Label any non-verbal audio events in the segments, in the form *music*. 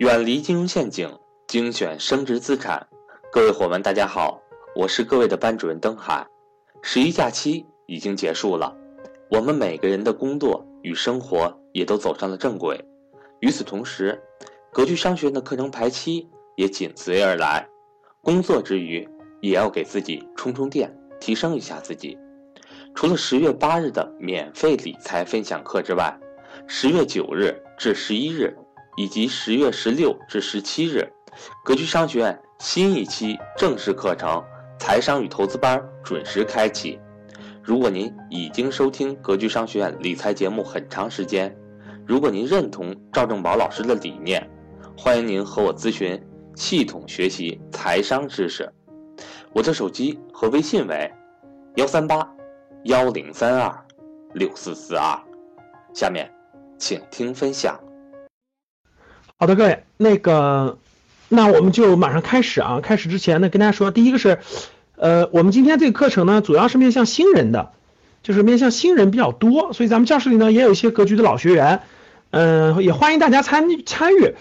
远离金融陷阱，精选升值资产。各位伙伴，大家好，我是各位的班主任登海。十一假期已经结束了，我们每个人的工作与生活也都走上了正轨。与此同时，格局商学院的课程排期也紧随而来。工作之余，也要给自己充充电，提升一下自己。除了十月八日的免费理财分享课之外，十月九日至十一日。以及十月十六至十七日，格局商学院新一期正式课程《财商与投资班》准时开启。如果您已经收听格局商学院理财节目很长时间，如果您认同赵正宝老师的理念，欢迎您和我咨询系统学习财商知识。我的手机和微信为幺三八幺零三二六四四二。下面，请听分享。好的，各位，那个，那我们就马上开始啊。开始之前呢，跟大家说，第一个是，呃，我们今天这个课程呢，主要是面向新人的，就是面向新人比较多，所以咱们教室里呢也有一些格局的老学员，嗯，也欢迎大家参参与。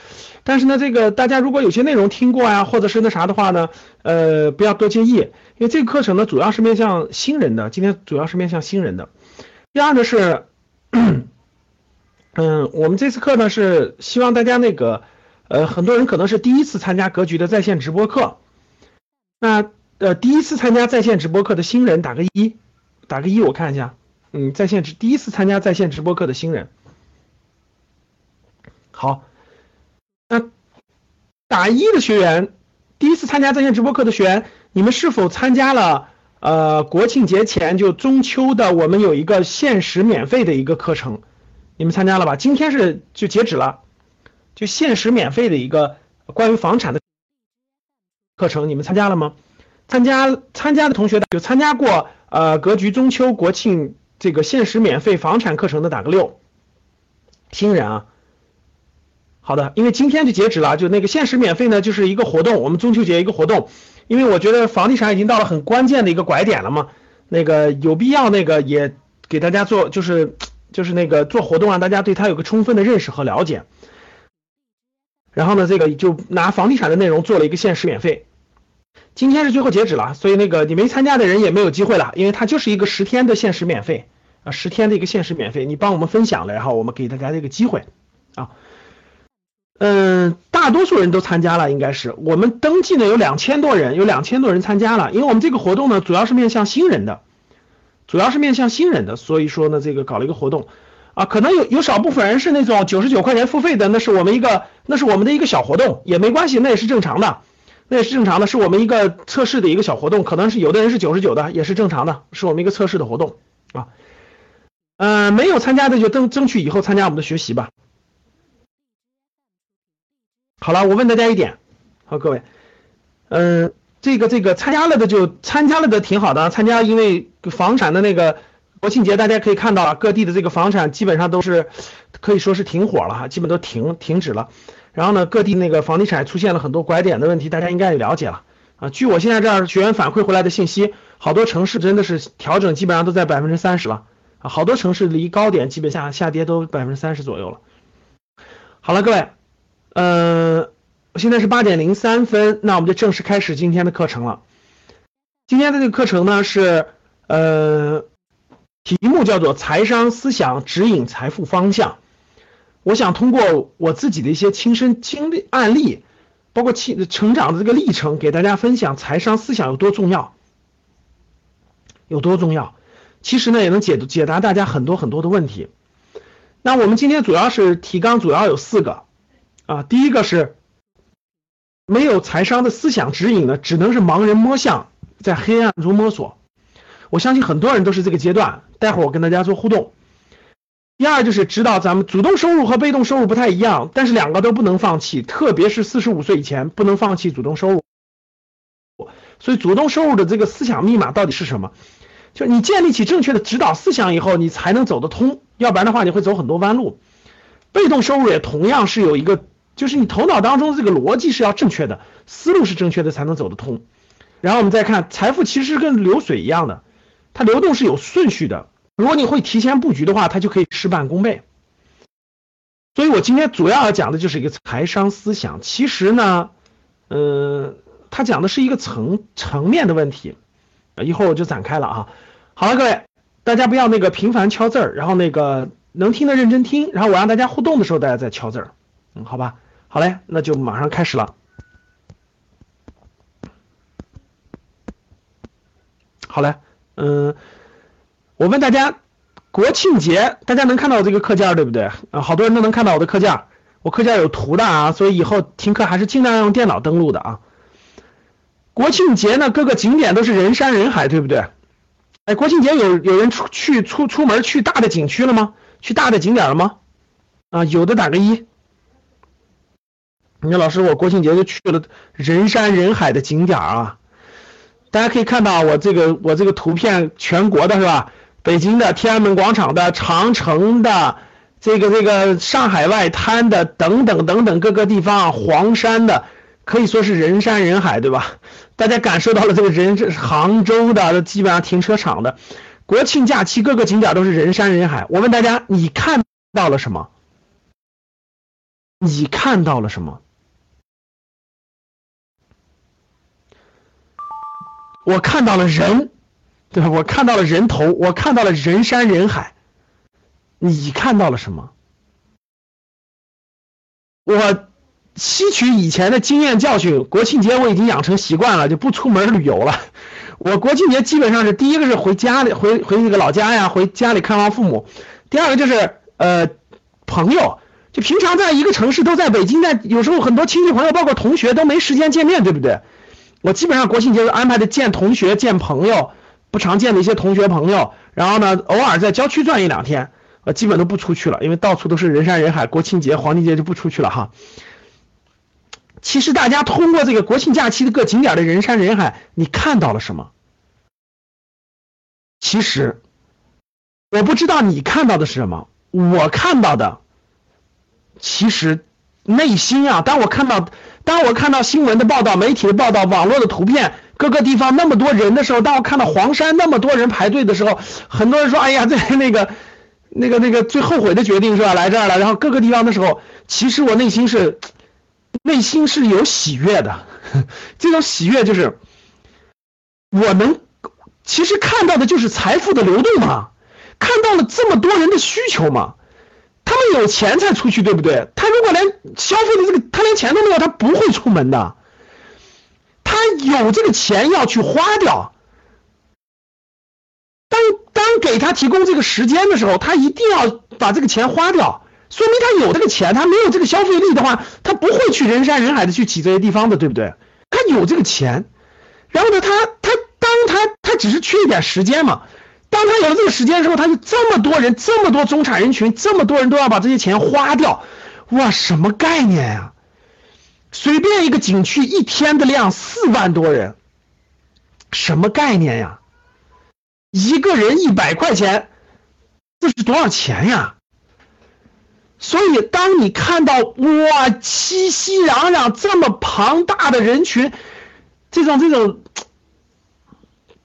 但是呢，这个大家如果有些内容听过呀，或者是那啥的话呢，呃，不要多介意，因为这个课程呢主要是面向新人的，今天主要是面向新人的。第二呢是。嗯，我们这次课呢是希望大家那个，呃，很多人可能是第一次参加格局的在线直播课，那呃第一次参加在线直播课的新人打个一，打个一我看一下，嗯，在线直第一次参加在线直播课的新人，好，那打一的学员，第一次参加在线直播课的学员，你们是否参加了呃国庆节前就中秋的我们有一个限时免费的一个课程？你们参加了吧？今天是就截止了，就限时免费的一个关于房产的课程，你们参加了吗？参加参加的同学有参加过呃格局中秋国庆这个限时免费房产课程的打个六，新人啊，好的，因为今天就截止了，就那个限时免费呢就是一个活动，我们中秋节一个活动，因为我觉得房地产已经到了很关键的一个拐点了嘛，那个有必要那个也给大家做就是。就是那个做活动让大家对他有个充分的认识和了解。然后呢，这个就拿房地产的内容做了一个限时免费。今天是最后截止了，所以那个你没参加的人也没有机会了，因为它就是一个十天的限时免费啊，十天的一个限时免费，你帮我们分享了，然后我们给大家这个机会啊。嗯，大多数人都参加了，应该是我们登记呢有两千多人，有两千多人参加了，因为我们这个活动呢主要是面向新人的。主要是面向新人的，所以说呢，这个搞了一个活动，啊，可能有有少部分人是那种九十九块钱付费的，那是我们一个，那是我们的一个小活动，也没关系，那也是正常的，那也是正常的，是我们一个测试的一个小活动，可能是有的人是九十九的，也是正常的，是我们一个测试的活动，啊，嗯，没有参加的就争争取以后参加我们的学习吧。好了，我问大家一点，好，各位，嗯。这个这个参加了的就参加了的挺好的，参加因为房产的那个国庆节，大家可以看到啊，各地的这个房产基本上都是可以说是停火了哈，基本都停停止了。然后呢，各地那个房地产出现了很多拐点的问题，大家应该也了解了啊。据我现在这儿学员反馈回来的信息，好多城市真的是调整基本上都在百分之三十了啊，好多城市离高点基本下下跌都百分之三十左右了。好了，各位，嗯。现在是八点零三分，那我们就正式开始今天的课程了。今天的这个课程呢是，呃，题目叫做“财商思想指引财富方向”。我想通过我自己的一些亲身经历案例，包括其成长的这个历程，给大家分享财商思想有多重要，有多重要。其实呢，也能解解答大家很多很多的问题。那我们今天主要是提纲，主要有四个啊，第一个是。没有财商的思想指引呢，只能是盲人摸象，在黑暗中摸索。我相信很多人都是这个阶段。待会儿我跟大家做互动。第二就是知道咱们主动收入和被动收入不太一样，但是两个都不能放弃，特别是四十五岁以前不能放弃主动收入。所以主动收入的这个思想密码到底是什么？就你建立起正确的指导思想以后，你才能走得通，要不然的话你会走很多弯路。被动收入也同样是有一个。就是你头脑当中这个逻辑是要正确的，思路是正确的才能走得通。然后我们再看财富，其实跟流水一样的，它流动是有顺序的。如果你会提前布局的话，它就可以事半功倍。所以我今天主要要讲的就是一个财商思想。其实呢，嗯，他讲的是一个层层面的问题，一会儿我就展开了啊。好了，各位，大家不要那个频繁敲字儿，然后那个能听的认真听，然后我让大家互动的时候大家再敲字儿，嗯，好吧。好嘞，那就马上开始了。好嘞，嗯，我问大家，国庆节大家能看到我这个课件对不对？啊，好多人都能看到我的课件，我课件有图的啊，所以以后听课还是尽量用电脑登录的啊。国庆节呢，各个景点都是人山人海，对不对？哎，国庆节有有人出去出出门去大的景区了吗？去大的景点了吗？啊，有的打个一。你说老师，我国庆节就去了人山人海的景点啊！大家可以看到我这个我这个图片，全国的是吧？北京的天安门广场的、长城的、这个这个上海外滩的等等等等各个地方，黄山的可以说是人山人海，对吧？大家感受到了这个人，这杭州的基本上停车场的，国庆假期各个景点都是人山人海。我问大家，你看到了什么？你看到了什么？我看到了人，对吧？我看到了人头，我看到了人山人海。你看到了什么？我吸取以前的经验教训，国庆节我已经养成习惯了，就不出门旅游了。我国庆节基本上是第一个是回家里，回回那个老家呀，回家里看望父母。第二个就是呃朋友，就平常在一个城市都在北京，在有时候很多亲戚朋友，包括同学都没时间见面，对不对？我基本上国庆节都安排的见同学、见朋友，不常见的一些同学朋友，然后呢，偶尔在郊区转一两天，我基本都不出去了，因为到处都是人山人海。国庆节、黄金节就不出去了哈。其实大家通过这个国庆假期的各景点的人山人海，你看到了什么？其实我不知道你看到的是什么，我看到的，其实内心啊，当我看到。当我看到新闻的报道、媒体的报道、网络的图片，各个地方那么多人的时候，当我看到黄山那么多人排队的时候，很多人说：“哎呀，这那个、那个、*laughs* 那个最后悔的决定是吧？来这儿了。”然后各个地方的时候，其实我内心是内心是有喜悦的。*laughs* 这种喜悦就是我能，其实看到的就是财富的流动嘛，看到了这么多人的需求嘛。他们有钱才出去，对不对？他如果连消费的这个，他连钱都没有，他不会出门的。他有这个钱要去花掉。当当给他提供这个时间的时候，他一定要把这个钱花掉，说明他有这个钱。他没有这个消费力的话，他不会去人山人海的去挤这些地方的，对不对？他有这个钱，然后呢，他他当他他只是缺一点时间嘛。当他有了这个时间之后，他就这么多人，这么多中产人群，这么多人都要把这些钱花掉，哇，什么概念呀？随便一个景区一天的量四万多人，什么概念呀？一个人一百块钱，这是多少钱呀？所以，当你看到哇，熙熙攘攘这么庞大的人群，这种这种。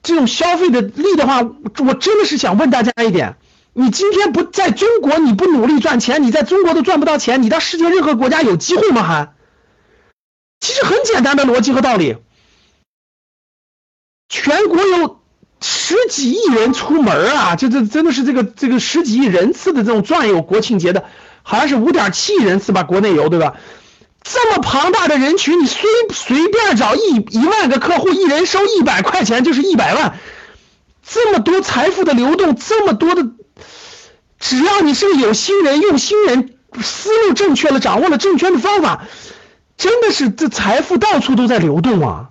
这种消费的力的话，我真的是想问大家一点：你今天不在中国，你不努力赚钱，你在中国都赚不到钱，你到世界任何国家有机会吗？还，其实很简单的逻辑和道理。全国有十几亿人出门啊，就这真的是这个这个十几亿人次的这种转悠国庆节的，好像是五点七亿人次吧，国内游对吧？这么庞大的人群，你随随便找一一万个客户，一人收一百块钱就是一百万，这么多财富的流动，这么多的，只要你是个有心人、用心人，思路正确了，掌握了正确的方法，真的是这财富到处都在流动啊！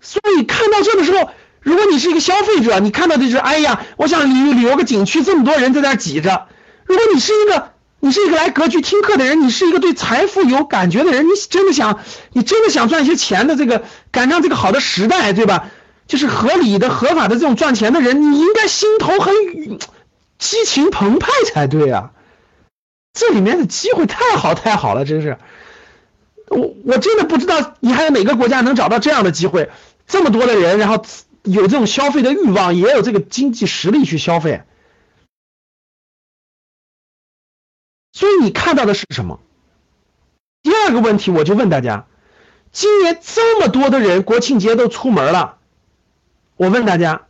所以看到这的时候，如果你是一个消费者，你看到的是，哎呀，我想旅旅游个景区，这么多人在那挤着。如果你是一个。你是一个来格局听课的人，你是一个对财富有感觉的人，你真的想，你真的想赚一些钱的这个赶上这个好的时代，对吧？就是合理的、合法的这种赚钱的人，你应该心头很激情澎湃才对啊！这里面的机会太好太好了，真是，我我真的不知道你还有哪个国家能找到这样的机会，这么多的人，然后有这种消费的欲望，也有这个经济实力去消费。所以你看到的是什么？第二个问题，我就问大家，今年这么多的人国庆节都出门了，我问大家，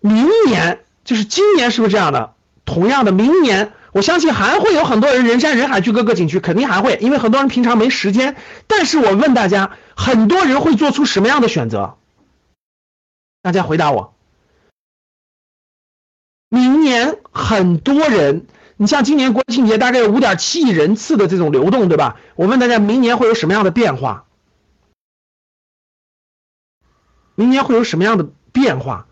明年就是今年是不是这样的？同样的，明年我相信还会有很多人人山人海去各个景区，肯定还会，因为很多人平常没时间。但是我问大家，很多人会做出什么样的选择？大家回答我。明年很多人。你像今年国庆节大概有五点七亿人次的这种流动，对吧？我问大家，明年会有什么样的变化？明年会有什么样的变化？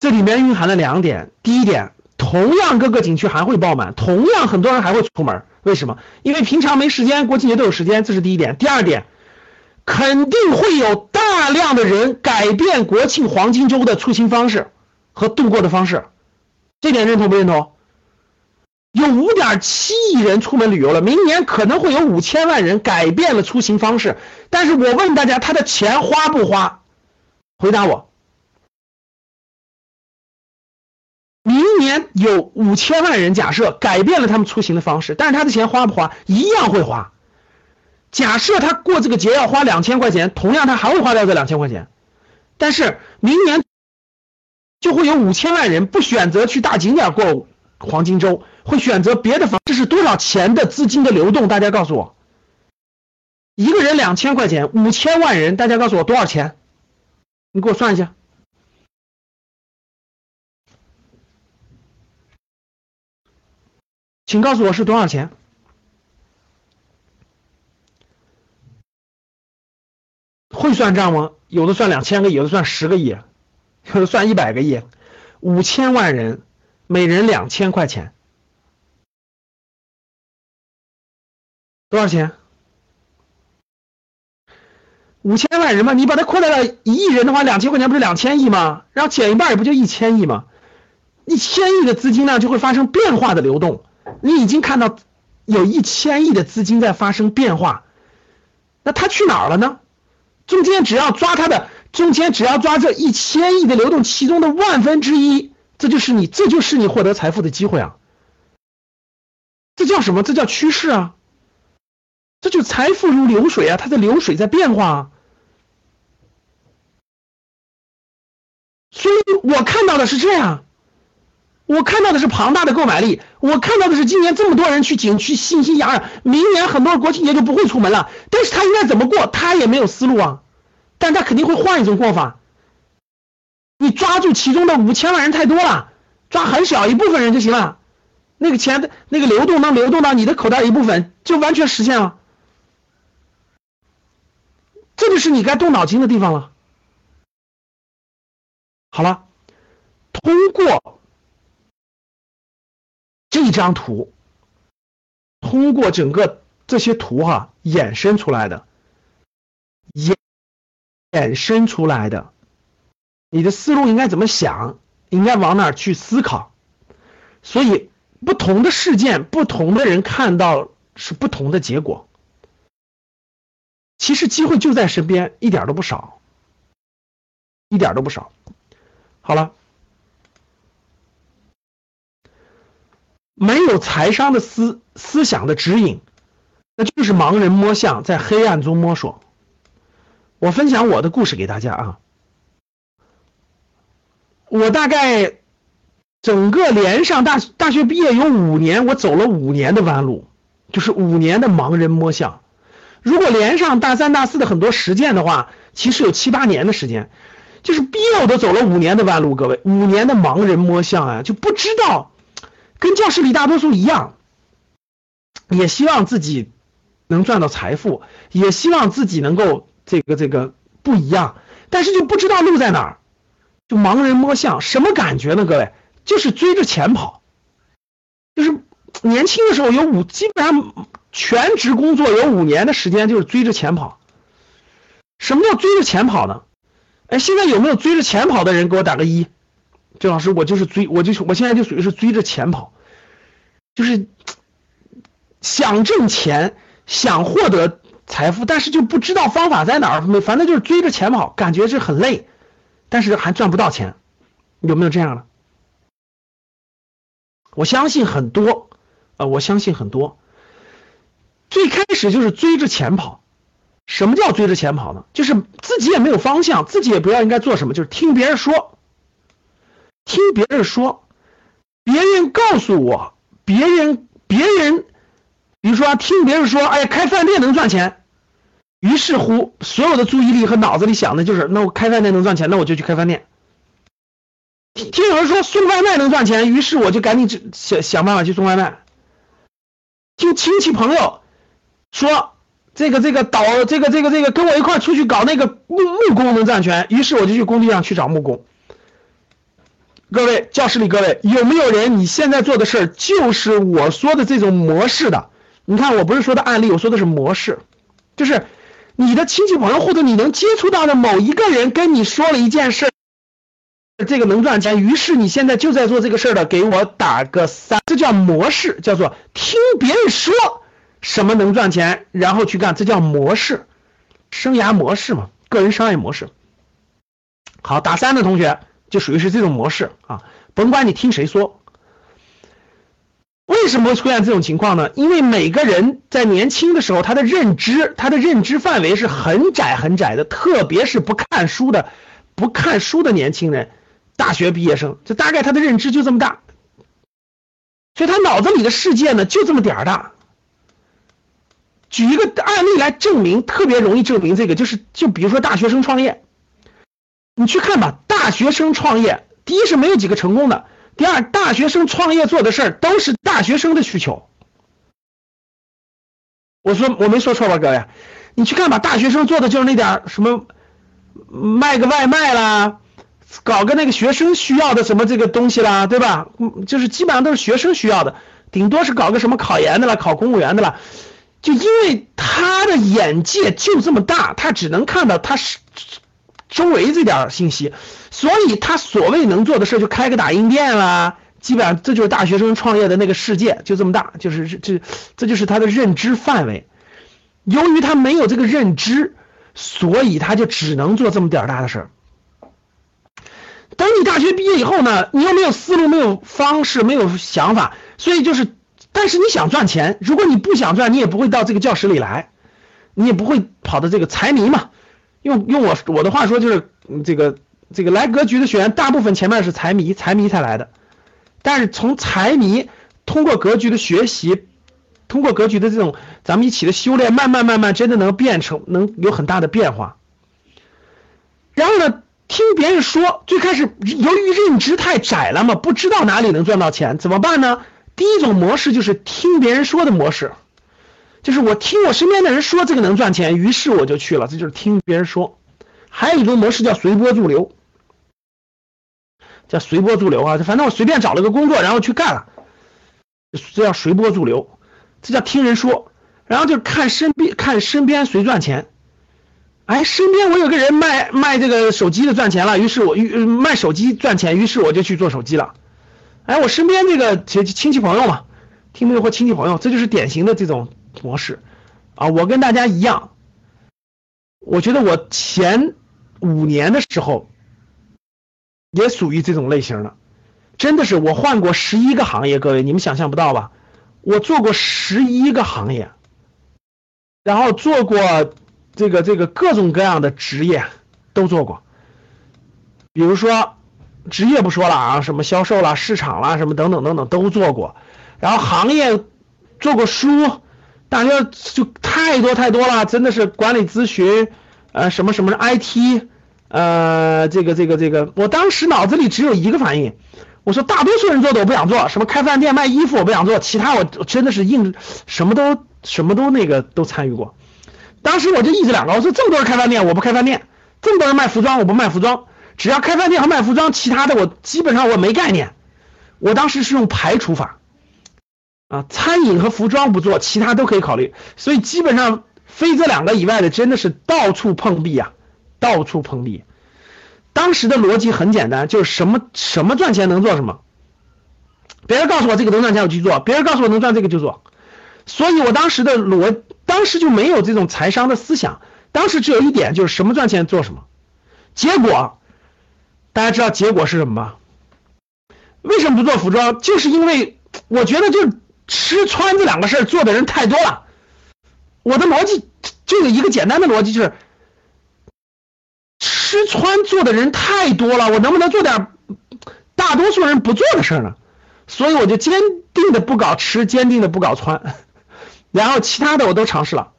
这里面蕴含了两点：第一点，同样各个景区还会爆满，同样很多人还会出门。为什么？因为平常没时间，国庆节都有时间，这是第一点。第二点。肯定会有大量的人改变国庆黄金周的出行方式和度过的方式，这点认同不认同？有五点七亿人出门旅游了，明年可能会有五千万人改变了出行方式。但是我问大家，他的钱花不花？回答我。明年有五千万人，假设改变了他们出行的方式，但是他的钱花不花？一样会花。假设他过这个节要花两千块钱，同样他还会花掉这两千块钱，但是明年就会有五千万人不选择去大景点过黄金周，会选择别的方。这是多少钱的资金的流动？大家告诉我，一个人两千块钱，五千万人，大家告诉我多少钱？你给我算一下，请告诉我是多少钱？会算账吗？有的算两千个，有的算十个亿，有的算一百个亿，五千万人，每人两千块钱，多少钱？五千万人嘛，你把它扩大到一亿人的话，两千块钱不是两千亿吗？然后减一半也不就一千亿吗？一千亿的资金呢，就会发生变化的流动。你已经看到有一千亿的资金在发生变化，那它去哪儿了呢？中间只要抓它的，中间只要抓这一千亿的流动其中的万分之一，这就是你，这就是你获得财富的机会啊！这叫什么？这叫趋势啊！这就财富如流水啊，它的流水在变化啊。所以我看到的是这样，我看到的是庞大的购买力，我看到的是今年这么多人去景区欣欣洋洋，明年很多国庆节就不会出门了，但是他应该怎么过，他也没有思路啊。但他肯定会换一种过法。你抓住其中的五千万人太多了，抓很小一部分人就行了。那个钱的那个流动能流动到你的口袋一部分，就完全实现了。这就是你该动脑筋的地方了。好了，通过这张图，通过整个这些图哈衍生出来的衍。衍生出来的，你的思路应该怎么想？应该往哪去思考？所以，不同的事件，不同的人看到是不同的结果。其实机会就在身边，一点都不少，一点都不少。好了，没有财商的思思想的指引，那就是盲人摸象，在黑暗中摸索。我分享我的故事给大家啊，我大概整个连上大大学毕业有五年，我走了五年的弯路，就是五年的盲人摸象。如果连上大三大四的很多实践的话，其实有七八年的时间，就是毕业我都走了五年的弯路。各位，五年的盲人摸象啊，就不知道，跟教室里大多数一样，也希望自己能赚到财富，也希望自己能够。这个这个不一样，但是就不知道路在哪儿，就盲人摸象，什么感觉呢？各位，就是追着钱跑，就是年轻的时候有五，基本上全职工作有五年的时间就是追着钱跑。什么叫追着钱跑呢？哎，现在有没有追着钱跑的人？给我打个一。郑老师，我就是追，我就是我现在就属于是追着钱跑，就是想挣钱，想获得。财富，但是就不知道方法在哪儿，反正就是追着钱跑，感觉是很累，但是还赚不到钱，有没有这样的？我相信很多，呃，我相信很多。最开始就是追着钱跑。什么叫追着钱跑呢？就是自己也没有方向，自己也不知道应该做什么，就是听别人说，听别人说，别人告诉我，别人别人，比如说听别人说，哎呀，开饭店能赚钱，于是乎所有的注意力和脑子里想的就是，那我开饭店能赚钱，那我就去开饭店。听有人说送外卖能赚钱，于是我就赶紧想想办法去送外卖。听亲戚朋友说。这个这个导这个这个这个跟我一块出去搞那个木木工能赚钱，于是我就去工地上去找木工。各位教室里各位有没有人？你现在做的事儿就是我说的这种模式的？你看我不是说的案例，我说的是模式，就是你的亲戚朋友或者你能接触到的某一个人跟你说了一件事，这个能赚钱，于是你现在就在做这个事儿的，给我打个三，这叫模式，叫做听别人说。什么能赚钱，然后去干，这叫模式，生涯模式嘛，个人商业模式。好，打三的同学就属于是这种模式啊，甭管你听谁说。为什么会出现这种情况呢？因为每个人在年轻的时候，他的认知，他的认知范围是很窄很窄的，特别是不看书的、不看书的年轻人，大学毕业生，这大概他的认知就这么大，所以他脑子里的世界呢就这么点儿大。举一个案例来证明，特别容易证明这个，就是就比如说大学生创业，你去看吧，大学生创业，第一是没有几个成功的，第二大学生创业做的事儿都是大学生的需求。我说我没说错吧，各位，你去看吧，大学生做的就是那点什么卖个外卖啦，搞个那个学生需要的什么这个东西啦，对吧？就是基本上都是学生需要的，顶多是搞个什么考研的啦，考公务员的啦。就因为他的眼界就这么大，他只能看到他是周围这点信息，所以他所谓能做的事就开个打印店啦，基本上这就是大学生创业的那个世界，就这么大，就是这这就是他的认知范围。由于他没有这个认知，所以他就只能做这么点大的事儿。等你大学毕业以后呢，你又没有思路、没有方式、没有想法，所以就是。但是你想赚钱，如果你不想赚，你也不会到这个教室里来，你也不会跑到这个财迷嘛。用用我我的话说，就是这个这个来格局的学员，大部分前面是财迷，财迷才来的。但是从财迷通过格局的学习，通过格局的这种咱们一起的修炼，慢慢慢慢真的能变成能有很大的变化。然后呢，听别人说，最开始由于认知太窄了嘛，不知道哪里能赚到钱，怎么办呢？第一种模式就是听别人说的模式，就是我听我身边的人说这个能赚钱，于是我就去了，这就是听别人说。还有一种模式叫随波逐流，叫随波逐流啊，反正我随便找了个工作，然后去干了，这叫随波逐流，这叫听人说，然后就看身边看身边谁赚钱，哎，身边我有个人卖卖这个手机的赚钱了，于是我卖手机赚钱，于是我就去做手机了。哎，我身边这个亲亲戚朋友嘛，听没有或亲戚朋友，这就是典型的这种模式啊。我跟大家一样，我觉得我前五年的时候也属于这种类型的，真的是我换过十一个行业，各位你们想象不到吧？我做过十一个行业，然后做过这个这个各种各样的职业都做过，比如说。职业不说了啊，什么销售啦、市场啦，什么等等等等都做过，然后行业做过书，大家就太多太多了，真的是管理咨询，呃，什么什么 IT，呃，这个这个这个，我当时脑子里只有一个反应，我说大多数人做的我不想做，什么开饭店卖衣服我不想做，其他我真的是硬什么都什么都那个都参与过，当时我就一直两个，我说这么多人开饭店我不开饭店，这么多人卖服装我不卖服装。只要开饭店和卖服装，其他的我基本上我没概念。我当时是用排除法，啊，餐饮和服装不做，其他都可以考虑。所以基本上非这两个以外的，真的是到处碰壁啊，到处碰壁。当时的逻辑很简单，就是什么什么赚钱能做什么，别人告诉我这个能赚钱我去做，别人告诉我能赚这个就做。所以我当时的逻，当时就没有这种财商的思想，当时只有一点就是什么赚钱做什么，结果。大家知道结果是什么吗？为什么不做服装？就是因为我觉得就吃穿这两个事儿做的人太多了。我的逻辑就有一个简单的逻辑，就是吃穿做的人太多了，我能不能做点大多数人不做的事儿呢？所以我就坚定的不搞吃，坚定的不搞穿，然后其他的我都尝试了。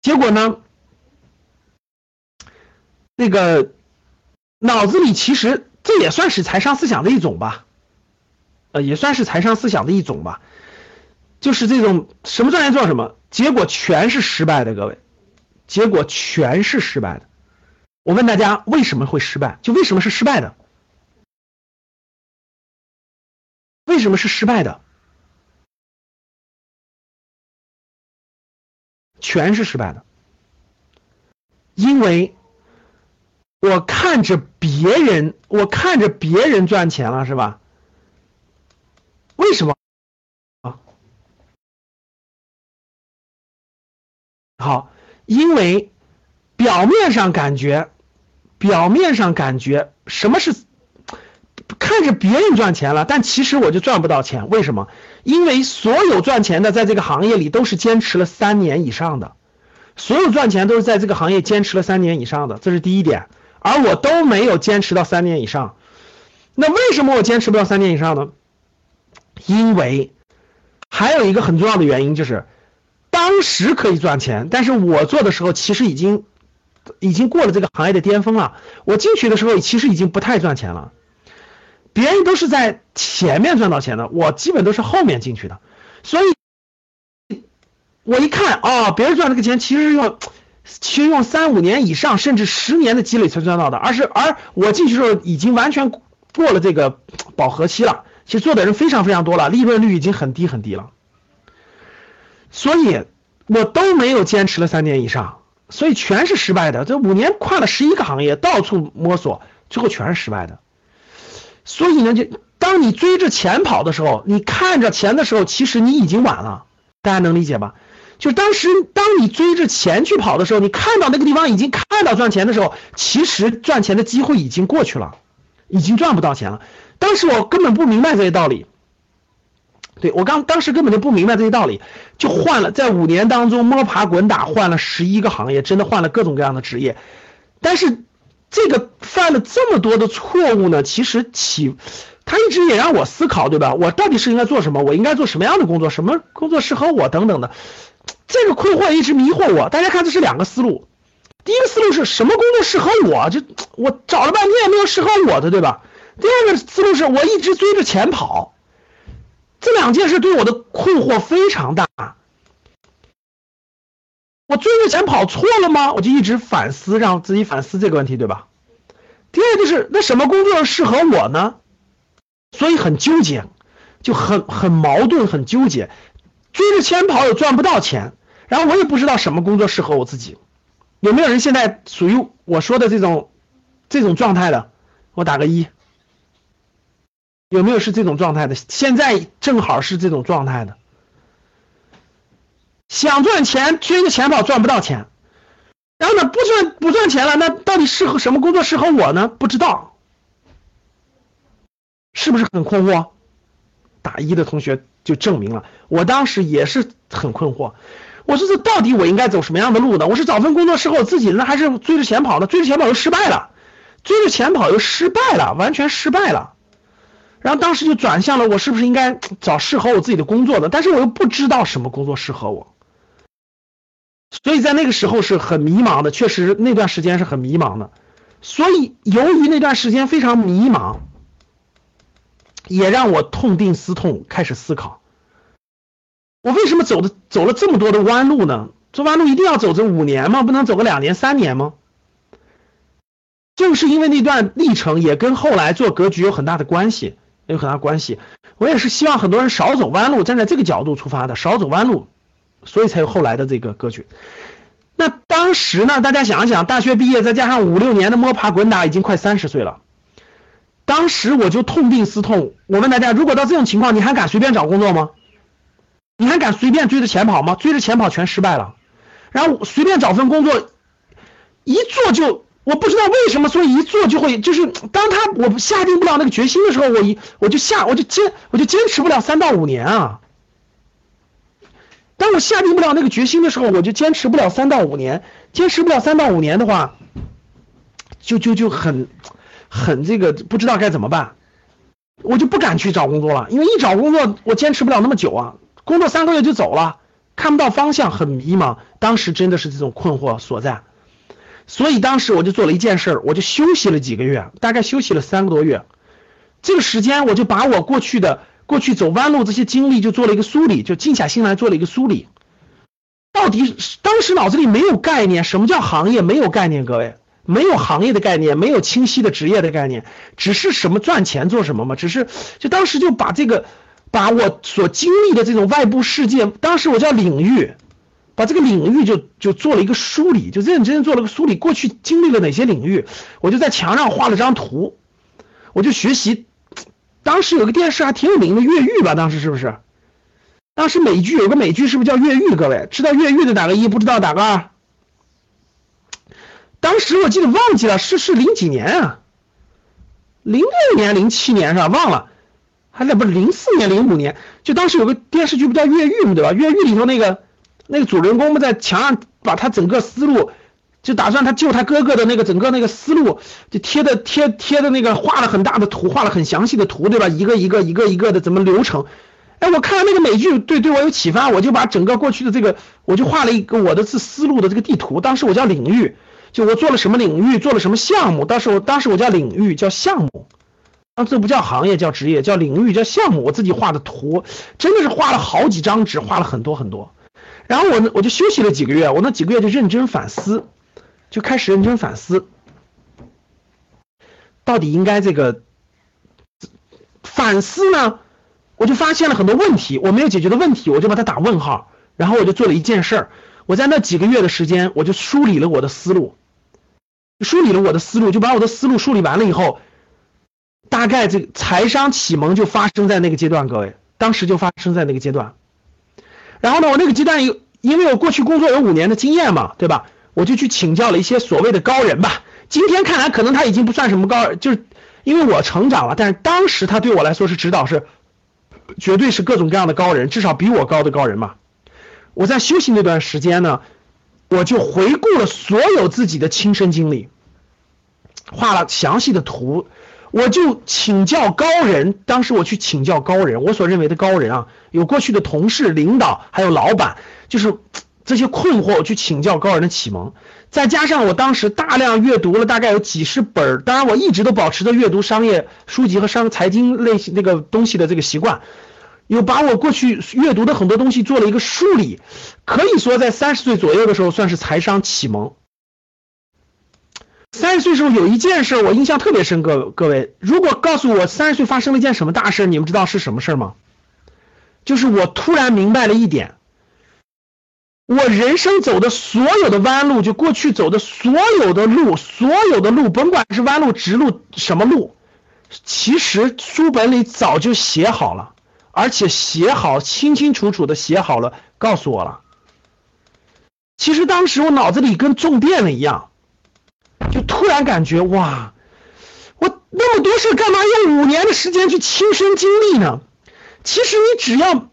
结果呢，那个脑子里其实这也算是财商思想的一种吧，呃，也算是财商思想的一种吧，就是这种什么赚钱做什么，结果全是失败的，各位，结果全是失败的。我问大家为什么会失败？就为什么是失败的？为什么是失败的？全是失败的，因为我看着别人，我看着别人赚钱了，是吧？为什么啊？好，因为表面上感觉，表面上感觉什么是？看着别人赚钱了，但其实我就赚不到钱。为什么？因为所有赚钱的在这个行业里都是坚持了三年以上的，所有赚钱都是在这个行业坚持了三年以上的，这是第一点。而我都没有坚持到三年以上。那为什么我坚持不到三年以上呢？因为还有一个很重要的原因就是，当时可以赚钱，但是我做的时候其实已经已经过了这个行业的巅峰了。我进去的时候其实已经不太赚钱了。别人都是在前面赚到钱的，我基本都是后面进去的，所以，我一看啊，别人赚这个钱其实是用，其实用三五年以上，甚至十年的积累才赚到的，而是而我进去时候已经完全过了这个饱和期了，其实做的人非常非常多了，利润率已经很低很低了，所以我都没有坚持了三年以上，所以全是失败的，这五年跨了十一个行业，到处摸索，最后全是失败的。所以呢，就当你追着钱跑的时候，你看着钱的时候，其实你已经晚了。大家能理解吧？就当时当你追着钱去跑的时候，你看到那个地方已经看到赚钱的时候，其实赚钱的机会已经过去了，已经赚不到钱了。当时我根本不明白这些道理，对我刚当时根本就不明白这些道理，就换了在五年当中摸爬滚打，换了十一个行业，真的换了各种各样的职业，但是。这个犯了这么多的错误呢，其实起，他一直也让我思考，对吧？我到底是应该做什么？我应该做什么样的工作？什么工作适合我？等等的，这个困惑一直迷惑我。大家看，这是两个思路。第一个思路是什么工作适合我？就我找了半天也没有适合我的，对吧？第二个思路是我一直追着钱跑，这两件事对我的困惑非常大。我追着钱跑错了吗？我就一直反思，让自己反思这个问题，对吧？第二就是，那什么工作适合我呢？所以很纠结，就很很矛盾，很纠结。追着钱跑又赚不到钱，然后我也不知道什么工作适合我自己。有没有人现在属于我说的这种这种状态的？我打个一。有没有是这种状态的？现在正好是这种状态的。想赚钱，追着钱跑赚不到钱，然后呢，不赚不赚钱了，那到底适合什么工作适合我呢？不知道，是不是很困惑？打一的同学就证明了，我当时也是很困惑。我说这到底我应该走什么样的路呢？我是找份工作适合我自己呢，还是追着钱跑呢？追着钱跑又失败了，追着钱跑又失败了，完全失败了。然后当时就转向了，我是不是应该 *tsk* 找适合我自己的工作呢？但是我又不知道什么工作适合我。所以在那个时候是很迷茫的，确实那段时间是很迷茫的。所以由于那段时间非常迷茫，也让我痛定思痛，开始思考：我为什么走的走了这么多的弯路呢？这弯路一定要走这五年吗？不能走个两年、三年吗？正是因为那段历程，也跟后来做格局有很大的关系，有很大关系。我也是希望很多人少走弯路，站在这个角度出发的，少走弯路。所以才有后来的这个格局。那当时呢？大家想想，大学毕业再加上五六年的摸爬滚打，已经快三十岁了。当时我就痛定思痛，我问大家：如果到这种情况，你还敢随便找工作吗？你还敢随便追着钱跑吗？追着钱跑全失败了。然后随便找份工作，一做就我不知道为什么，所以一做就会，就是当他我下定不了那个决心的时候，我一我就下我就坚我就坚持不了三到五年啊。当我下定不了那个决心的时候，我就坚持不了三到五年，坚持不了三到五年的话，就就就很很这个不知道该怎么办，我就不敢去找工作了，因为一找工作我坚持不了那么久啊，工作三个月就走了，看不到方向，很迷茫，当时真的是这种困惑所在。所以当时我就做了一件事，我就休息了几个月，大概休息了三个多月。这个时间我就把我过去的过去走弯路这些经历就做了一个梳理，就静下心来做了一个梳理。到底当时脑子里没有概念，什么叫行业？没有概念，各位没有行业的概念，没有清晰的职业的概念，只是什么赚钱做什么嘛？只是就当时就把这个把我所经历的这种外部世界，当时我叫领域。把这个领域就就做了一个梳理，就认真做了个梳理。过去经历了哪些领域，我就在墙上画了张图，我就学习。当时有个电视还挺有名的《越狱》吧？当时是不是？当时美剧有个美剧是不是叫《越狱》？各位知道《越狱》的打个一，不知道打个二。当时我记得忘记了是是零几年啊？零六年、零七年是吧？忘了，还那不是零四年、零五年？就当时有个电视剧不叫《越狱》吗？对吧？《越狱》里头那个。那个主人公们在墙上把他整个思路，就打算他救他哥哥的那个整个那个思路，就贴的贴贴的那个画了很大的图，画了很详细的图，对吧？一个一个一个一个的怎么流程？哎，我看了那个美剧，对对我有启发，我就把整个过去的这个，我就画了一个我的是思路的这个地图。当时我叫领域，就我做了什么领域，做了什么项目。当时我当时我叫领域，叫项目，啊，这不叫行业，叫职业，叫领域，叫项目。我自己画的图，真的是画了好几张纸，画了很多很多。然后我我就休息了几个月，我那几个月就认真反思，就开始认真反思，到底应该这个反思呢？我就发现了很多问题，我没有解决的问题，我就把它打问号。然后我就做了一件事儿，我在那几个月的时间，我就梳理了我的思路，梳理了我的思路，就把我的思路梳理完了以后，大概这个财商启蒙就发生在那个阶段，各位，当时就发生在那个阶段。然后呢，我那个阶段有，因为我过去工作有五年的经验嘛，对吧？我就去请教了一些所谓的高人吧。今天看来，可能他已经不算什么高，就是因为我成长了。但是当时他对我来说是指导，是绝对是各种各样的高人，至少比我高的高人嘛。我在休息那段时间呢，我就回顾了所有自己的亲身经历，画了详细的图。我就请教高人，当时我去请教高人，我所认为的高人啊，有过去的同事、领导，还有老板，就是这些困惑，我去请教高人的启蒙，再加上我当时大量阅读了大概有几十本当然我一直都保持着阅读商业书籍和商财经类型那个东西的这个习惯，有把我过去阅读的很多东西做了一个梳理，可以说在三十岁左右的时候算是财商启蒙。三十岁时候有一件事我印象特别深，各各位，如果告诉我三十岁发生了一件什么大事，你们知道是什么事吗？就是我突然明白了一点，我人生走的所有的弯路，就过去走的所有的路，所有的路，甭管是弯路、直路，什么路，其实书本里早就写好了，而且写好清清楚楚的写好了，告诉我了。其实当时我脑子里跟中电了一样。就突然感觉哇，我那么多事干嘛用五年的时间去亲身经历呢？其实你只要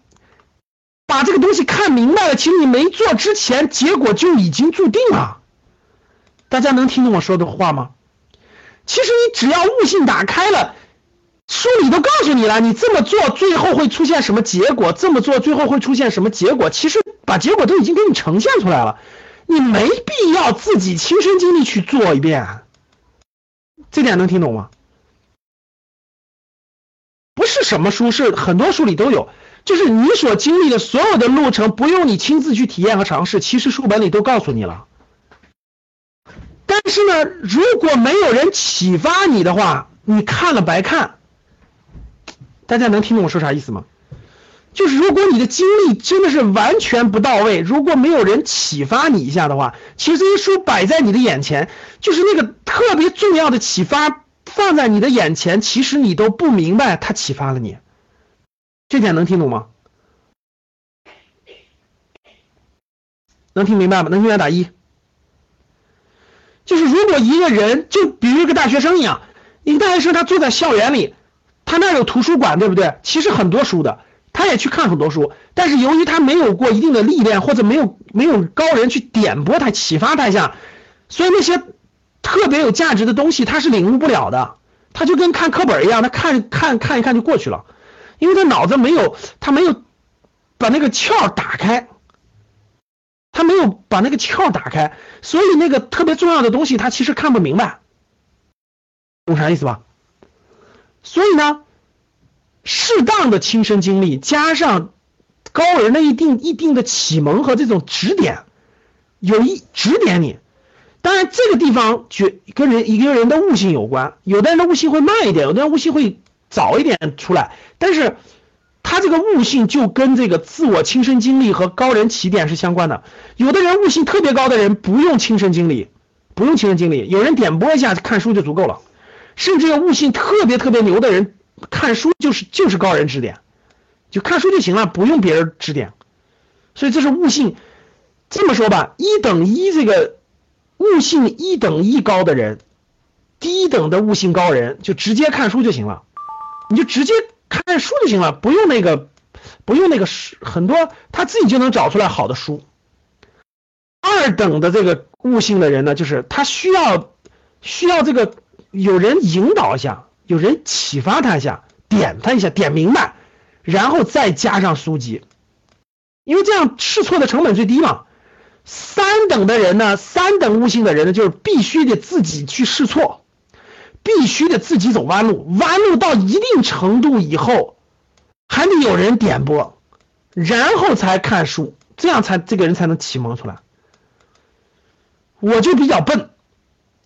把这个东西看明白了，其实你没做之前，结果就已经注定了。大家能听懂我说的话吗？其实你只要悟性打开了，书里都告诉你了，你这么做最后会出现什么结果，这么做最后会出现什么结果，其实把结果都已经给你呈现出来了。你没必要自己亲身经历去做一遍，这点能听懂吗？不是什么书，是很多书里都有，就是你所经历的所有的路程，不用你亲自去体验和尝试，其实书本里都告诉你了。但是呢，如果没有人启发你的话，你看了白看。大家能听懂我说啥意思吗？就是如果你的经历真的是完全不到位，如果没有人启发你一下的话，其实这些书摆在你的眼前，就是那个特别重要的启发放在你的眼前，其实你都不明白它启发了你。这点能听懂吗？能听明白吗？能听明白打一。就是如果一个人就比如一个大学生一样，一个大学生他坐在校园里，他那儿有图书馆，对不对？其实很多书的，他也去看很多书，但是由于他没有过一定的历练，或者没有没有高人去点拨他、启发他一下，所以那些特别有价值的东西他是领悟不了的，他就跟看课本一样，他看看看一看就过去了，因为他脑子没有，他没有把那个窍打开。他没有把那个窍打开，所以那个特别重要的东西他其实看不明白，懂啥意思吧？所以呢，适当的亲身经历加上高人的一定一定的启蒙和这种指点，有一指点你。当然这个地方觉跟人一个人的悟性有关，有的人的悟性会慢一点，有的人悟性会早一点出来，但是。他这个悟性就跟这个自我亲身经历和高人起点是相关的。有的人悟性特别高的人不用亲身经历，不用亲身经历，有人点拨一下看书就足够了。甚至有悟性特别特别牛的人，看书就是就是高人指点，就看书就行了，不用别人指点。所以这是悟性。这么说吧，一等一这个悟性一等一高的人，低等的悟性高人就直接看书就行了，你就直接。看书就行了，不用那个，不用那个书，很多他自己就能找出来好的书。二等的这个悟性的人呢，就是他需要需要这个有人引导一下，有人启发他一下，点他一下，点明白，然后再加上书籍，因为这样试错的成本最低嘛。三等的人呢，三等悟性的人呢，就是必须得自己去试错。必须得自己走弯路，弯路到一定程度以后，还得有人点拨，然后才看书，这样才这个人才能启蒙出来。我就比较笨，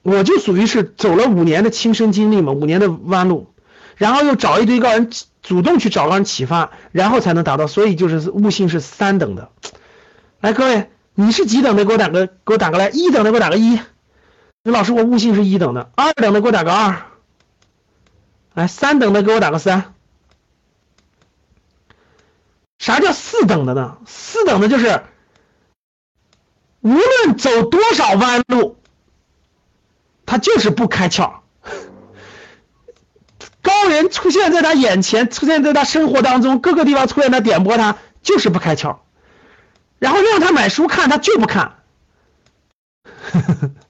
我就属于是走了五年的亲身经历嘛，五年的弯路，然后又找一堆高人主动去找高人启发，然后才能达到，所以就是悟性是三等的。来，各位，你是几等的？给我打个，给我打个来，一等的给我打个一。那老师，我悟性是一等的，二等的给我打个二，来三等的给我打个三。啥叫四等的呢？四等的就是无论走多少弯路，他就是不开窍。高人出现在他眼前，出现在他生活当中各个地方出现，他点拨他就是不开窍，然后让他买书看，他就不看。*laughs*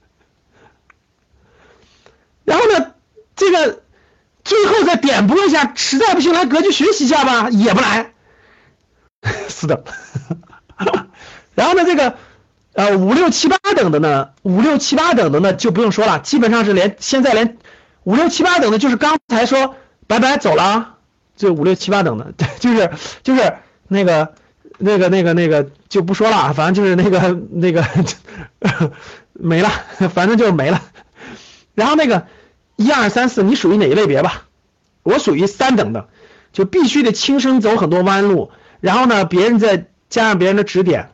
然后呢，这个最后再点拨一下，实在不行来格局学习一下吧，也不来。*laughs* 是的。*laughs* 然后呢，这个呃五六七八等的呢，五六七八等的呢就不用说了，基本上是连现在连五六七八等的，就是刚才说拜拜走了，就五六七八等的，*laughs* 就是就是那个那个那个那个就不说了，反正就是那个那个没了，反正就是没了。然后那个一二三四，你属于哪一类别吧？我属于三等的，就必须得亲身走很多弯路，然后呢，别人再加上别人的指点，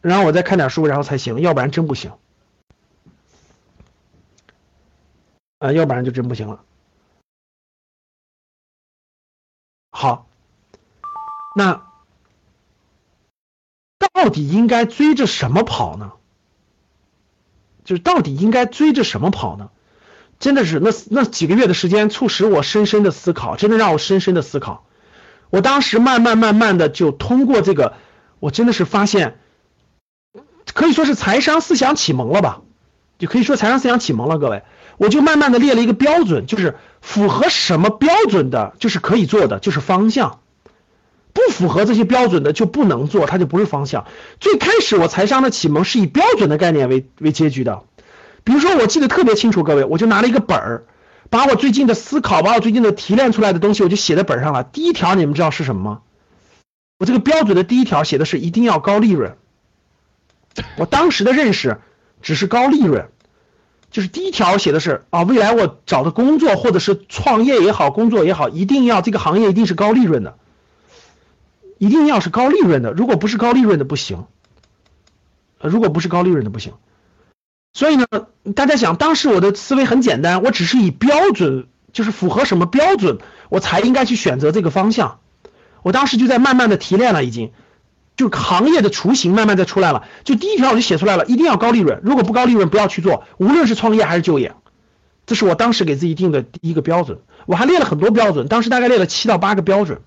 然后我再看点书，然后才行，要不然真不行。啊，要不然就真不行了。好，那到底应该追着什么跑呢？就是到底应该追着什么跑呢？真的是那那几个月的时间，促使我深深的思考，真的让我深深的思考。我当时慢慢慢慢的就通过这个，我真的是发现，可以说是财商思想启蒙了吧，就可以说财商思想启蒙了。各位，我就慢慢的列了一个标准，就是符合什么标准的，就是可以做的，就是方向；不符合这些标准的就不能做，它就不是方向。最开始我财商的启蒙是以标准的概念为为结局的。比如说，我记得特别清楚，各位，我就拿了一个本儿，把我最近的思考，把我最近的提炼出来的东西，我就写在本上了。第一条，你们知道是什么吗？我这个标准的第一条写的是一定要高利润。我当时的认识只是高利润，就是第一条写的是啊，未来我找的工作或者是创业也好，工作也好，一定要这个行业一定是高利润的，一定要是高利润的，如果不是高利润的不行，如果不是高利润的不行。所以呢，大家想，当时我的思维很简单，我只是以标准，就是符合什么标准，我才应该去选择这个方向。我当时就在慢慢的提炼了，已经，就行业的雏形慢慢在出来了。就第一条我就写出来了，一定要高利润，如果不高利润不要去做，无论是创业还是就业，这是我当时给自己定的第一个标准。我还列了很多标准，当时大概列了七到八个标准。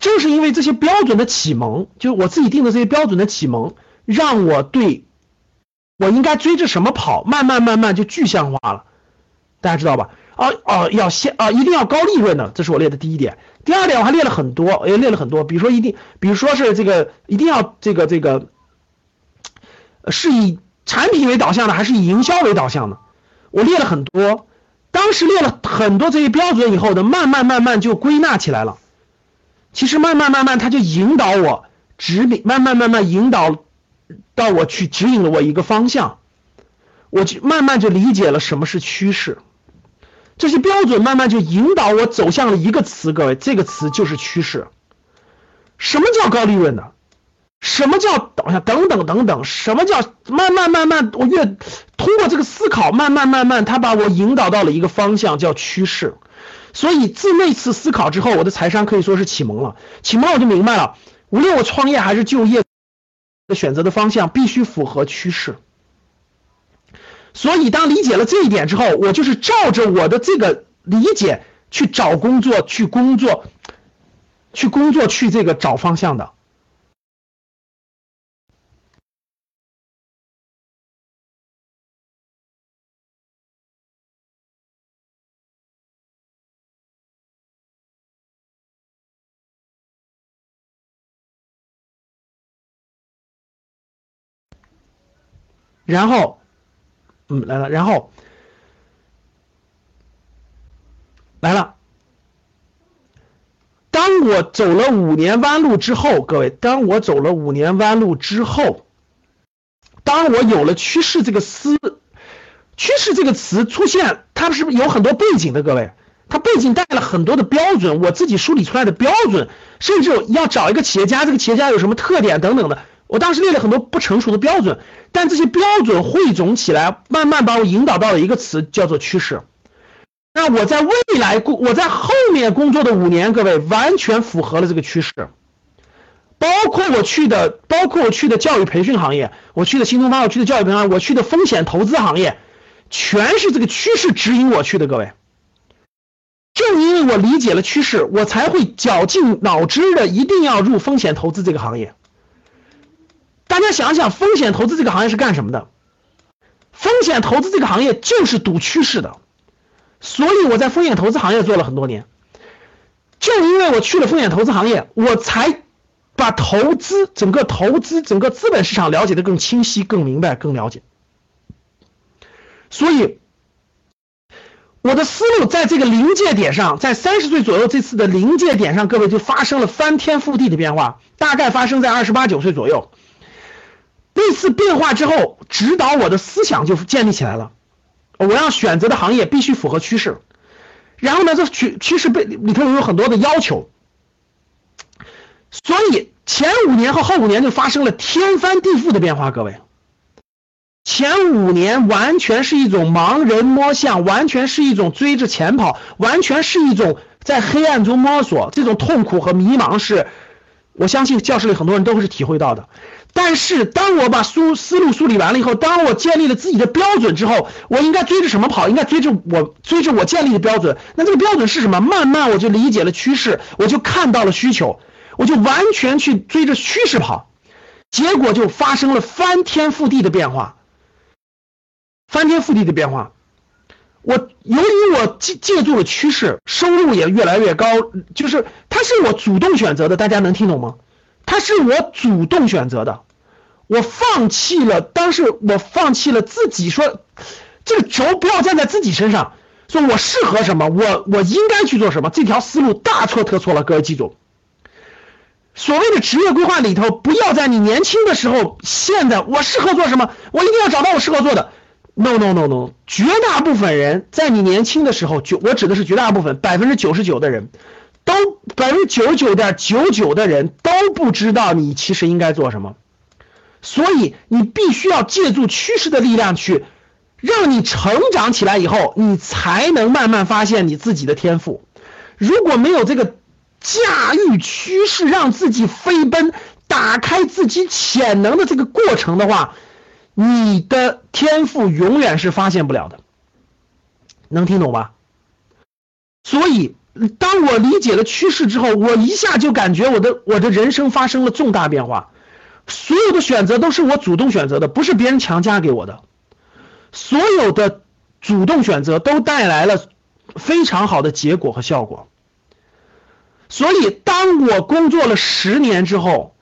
正是因为这些标准的启蒙，就是我自己定的这些标准的启蒙，让我对我应该追着什么跑，慢慢慢慢就具象化了。大家知道吧？啊啊，要先啊，一定要高利润的，这是我列的第一点。第二点我还列了很多，也列了很多，比如说一定，比如说是这个一定要这个这个，是以产品为导向的，还是以营销为导向的？我列了很多，当时列了很多这些标准以后的，慢慢慢慢就归纳起来了。其实慢慢慢慢，他就引导我指引，慢慢慢慢引导到我去指引了我一个方向，我就慢慢就理解了什么是趋势。这些标准慢慢就引导我走向了一个词，各位，这个词就是趋势。什么叫高利润的？什么叫等下等等等等？什么叫慢慢慢慢？我越通过这个思考，慢慢慢慢，他把我引导到了一个方向，叫趋势。所以自那次思考之后，我的财商可以说是启蒙了。启蒙，我就明白了，无论我创业还是就业的选择的方向，必须符合趋势。所以当理解了这一点之后，我就是照着我的这个理解去找工作，去工作，去工作，去这个找方向的。然后，嗯，来了，然后来了。当我走了五年弯路之后，各位，当我走了五年弯路之后，当我有了趋势这个思，趋势这个词出现，它是不是有很多背景的？各位，它背景带了很多的标准，我自己梳理出来的标准，甚至要找一个企业家，这个企业家有什么特点等等的。我当时列了很多不成熟的标准，但这些标准汇总起来，慢慢把我引导到了一个词，叫做趋势。那我在未来工，我在后面工作的五年，各位完全符合了这个趋势。包括我去的，包括我去的教育培训行业，我去的新东方，我去的教育培训，我去的风险投资行业，全是这个趋势指引我去的。各位，正因为我理解了趋势，我才会绞尽脑汁的一定要入风险投资这个行业。大家想想，风险投资这个行业是干什么的？风险投资这个行业就是赌趋势的，所以我在风险投资行业做了很多年。就因为我去了风险投资行业，我才把投资整个投资整个资本市场了解的更清晰、更明白、更了解。所以，我的思路在这个临界点上，在三十岁左右这次的临界点上，各位就发生了翻天覆地的变化，大概发生在二十八九岁左右。那次变化之后，指导我的思想就建立起来了。我要选择的行业必须符合趋势，然后呢，这趋趋势被里头有很多的要求，所以前五年和后五年就发生了天翻地覆的变化。各位，前五年完全是一种盲人摸象，完全是一种追着钱跑，完全是一种在黑暗中摸索，这种痛苦和迷茫是，我相信教室里很多人都是体会到的。但是，当我把梳思路梳理完了以后，当我建立了自己的标准之后，我应该追着什么跑？应该追着我追着我建立的标准。那这个标准是什么？慢慢我就理解了趋势，我就看到了需求，我就完全去追着趋势跑，结果就发生了翻天覆地的变化。翻天覆地的变化，我由于我借借助了趋势，收入也越来越高，就是它是我主动选择的，大家能听懂吗？它是我主动选择的，我放弃了，当时我放弃了自己说，这个轴不要站在自己身上，说我适合什么，我我应该去做什么，这条思路大错特错了，各位记住。所谓的职业规划里头，不要在你年轻的时候，现在我适合做什么，我一定要找到我适合做的。No No No No，绝大部分人在你年轻的时候，就我指的是绝大部分，百分之九十九的人。都百分之九十九点九九的人都不知道你其实应该做什么，所以你必须要借助趋势的力量去，让你成长起来以后，你才能慢慢发现你自己的天赋。如果没有这个驾驭趋势让自己飞奔，打开自己潜能的这个过程的话，你的天赋永远是发现不了的。能听懂吧？所以，当我理解了趋势之后，我一下就感觉我的我的人生发生了重大变化。所有的选择都是我主动选择的，不是别人强加给我的。所有的主动选择都带来了非常好的结果和效果。所以，当我工作了十年之后，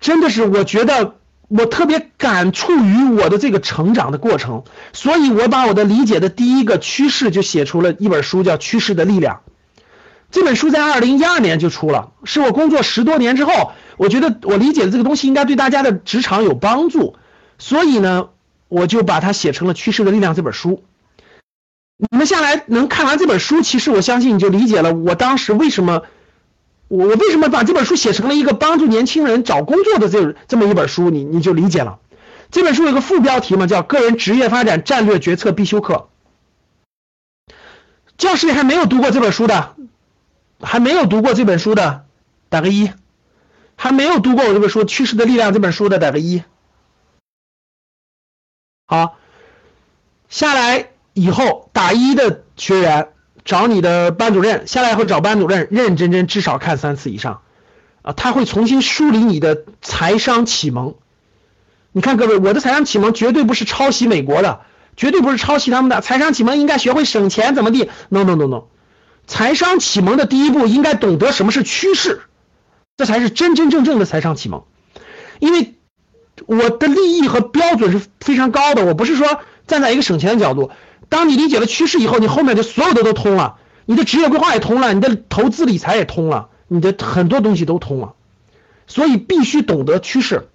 真的是我觉得我特别感触于我的这个成长的过程。所以我把我的理解的第一个趋势就写出了一本书，叫《趋势的力量》。这本书在二零一二年就出了，是我工作十多年之后，我觉得我理解的这个东西应该对大家的职场有帮助，所以呢，我就把它写成了《趋势的力量》这本书。你们下来能看完这本书，其实我相信你就理解了我当时为什么。我为什么把这本书写成了一个帮助年轻人找工作的这这么一本书？你你就理解了。这本书有个副标题嘛，叫《个人职业发展战略决策必修课》。教室里还没有读过这本书的，还没有读过这本书的，打个一；还没有读过我这本书《趋势的力量》这本书的，打个一。好，下来以后打一的学员。找你的班主任下来以后，找班主任认认真真至少看三次以上，啊，他会重新梳理你的财商启蒙。你看各位，我的财商启蒙绝对不是抄袭美国的，绝对不是抄袭他们的财商启蒙，应该学会省钱怎么地？No No No No，财商启蒙的第一步应该懂得什么是趋势，这才是真真正正的财商启蒙。因为我的利益和标准是非常高的，我不是说站在一个省钱的角度。当你理解了趋势以后，你后面的所有的都通了，你的职业规划也通了，你的投资理财也通了，你的很多东西都通了，所以必须懂得趋势。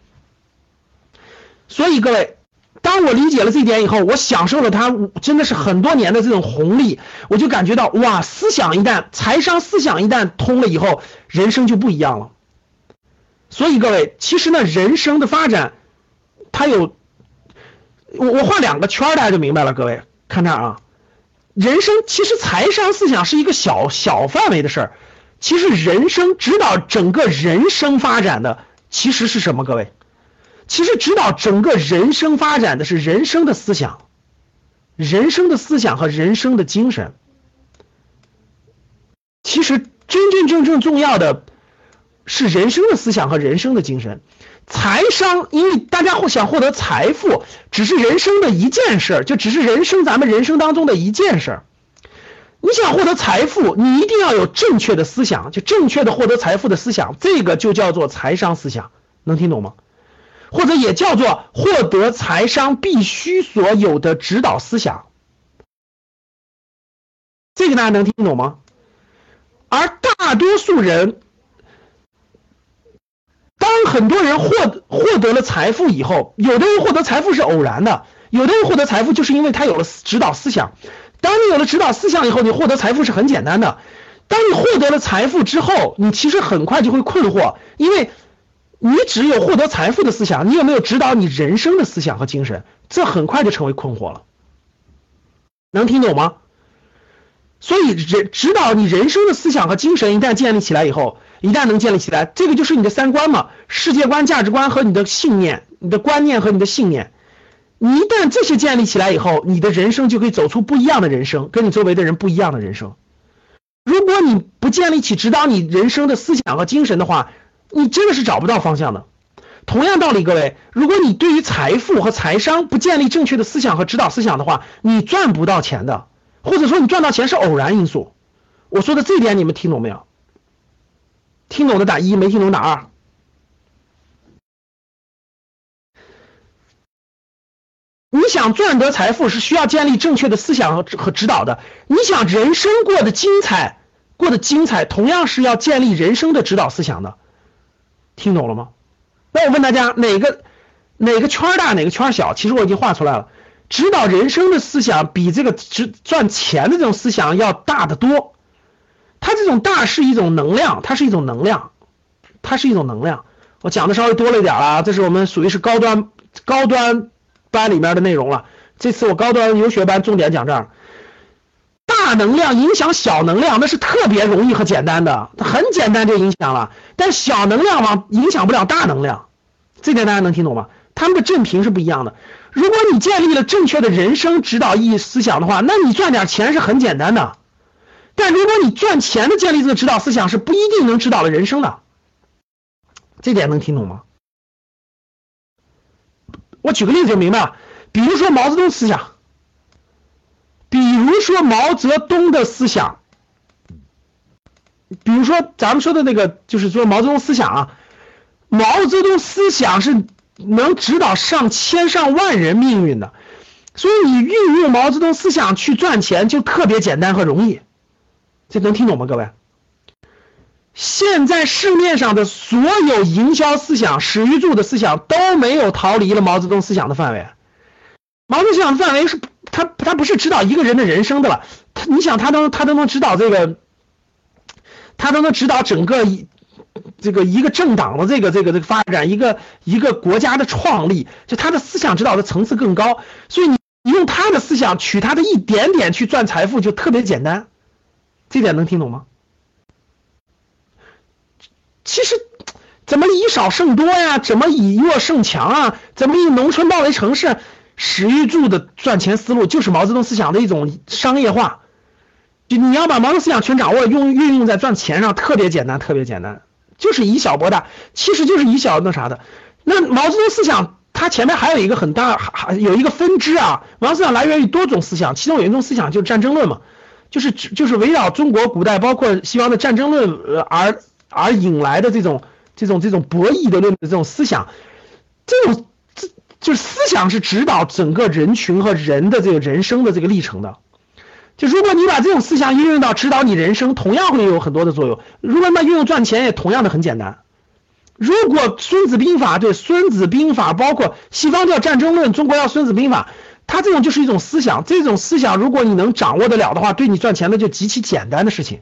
所以各位，当我理解了这一点以后，我享受了它真的是很多年的这种红利，我就感觉到哇，思想一旦财商思想一旦通了以后，人生就不一样了。所以各位，其实呢，人生的发展，它有我我画两个圈，大家就明白了，各位。看这儿啊，人生其实财商思想是一个小小范围的事儿，其实人生指导整个人生发展的其实是什么？各位，其实指导整个人生发展的是人生的思想，人生的思想和人生的精神。其实真真正正重要的是人生的思想和人生的精神。财商，因为大家会想获得财富，只是人生的一件事儿，就只是人生咱们人生当中的一件事儿。你想获得财富，你一定要有正确的思想，就正确的获得财富的思想，这个就叫做财商思想，能听懂吗？或者也叫做获得财商必须所有的指导思想，这个大家能听懂吗？而大多数人。当很多人获获得了财富以后，有的人获得财富是偶然的，有的人获得财富就是因为他有了指导思想。当你有了指导思想以后，你获得财富是很简单的。当你获得了财富之后，你其实很快就会困惑，因为你只有获得财富的思想，你有没有指导你人生的思想和精神？这很快就成为困惑了。能听懂吗？所以人指导你人生的思想和精神一旦建立起来以后。一旦能建立起来，这个就是你的三观嘛，世界观、价值观和你的信念、你的观念和你的信念。你一旦这些建立起来以后，你的人生就可以走出不一样的人生，跟你周围的人不一样的人生。如果你不建立起指导你人生的思想和精神的话，你真的是找不到方向的。同样道理，各位，如果你对于财富和财商不建立正确的思想和指导思想的话，你赚不到钱的，或者说你赚到钱是偶然因素。我说的这点你们听懂没有？听懂的打一，没听懂打二。你想赚得财富是需要建立正确的思想和和指导的。你想人生过得精彩，过得精彩，同样是要建立人生的指导思想的。听懂了吗？那我问大家，哪个哪个圈大，哪个圈小？其实我已经画出来了。指导人生的思想比这个赚赚钱的这种思想要大得多。它这种大是一种能量，它是一种能量，它是一种能量。我讲的稍微多了一点了，这是我们属于是高端高端班里面的内容了。这次我高端游学班重点讲这儿，大能量影响小能量，那是特别容易和简单的，很简单就影响了。但小能量往影响不了大能量，这点大家能听懂吗？他们的振频是不一样的。如果你建立了正确的人生指导意义思想的话，那你赚点钱是很简单的。但如果你赚钱的建立这个指导思想是不一定能指导了人生的，这点能听懂吗？我举个例子就明白了，比如说毛泽东思想，比如说毛泽东的思想，比如说咱们说的那个，就是说毛泽东思想啊，毛泽东思想是能指导上千上万人命运的，所以你运用毛泽东思想去赚钱就特别简单和容易，这能听懂吗，各位？现在市面上的所有营销思想、史玉柱的思想都没有逃离了毛泽东思想的范围。毛泽东思想的范围是，他他不是指导一个人的人生的了。他你想，他都他都能指导这个，他都能指导整个这个一个政党的这个这个这个发展，一个一个国家的创立，就他的思想指导的层次更高。所以你用他的思想取他的一点点去赚财富，就特别简单。这点能听懂吗？其实，怎么以少胜多呀？怎么以弱胜强啊？怎么以农村包围城市？史玉柱的赚钱思路就是毛泽东思想的一种商业化。就你要把毛泽东思想全掌握，用运用在赚钱上，特别简单，特别简单，就是以小博大，其实就是以小那啥的。那毛泽东思想，它前面还有一个很大，还有一个分支啊。毛泽东思想来源于多种思想，其中有一种思想就是战争论嘛，就是就是围绕中国古代包括西方的战争论而。而引来的这种这种这种博弈的论的这种思想，这种这就是思想是指导整个人群和人的这个人生的这个历程的。就如果你把这种思想运用到指导你人生，同样会有很多的作用。如果那运用赚钱，也同样的很简单。如果《孙子兵法》对《孙子兵法》，包括西方叫战争论，中国叫《孙子兵法》，他这种就是一种思想。这种思想，如果你能掌握得了的话，对你赚钱的就极其简单的事情。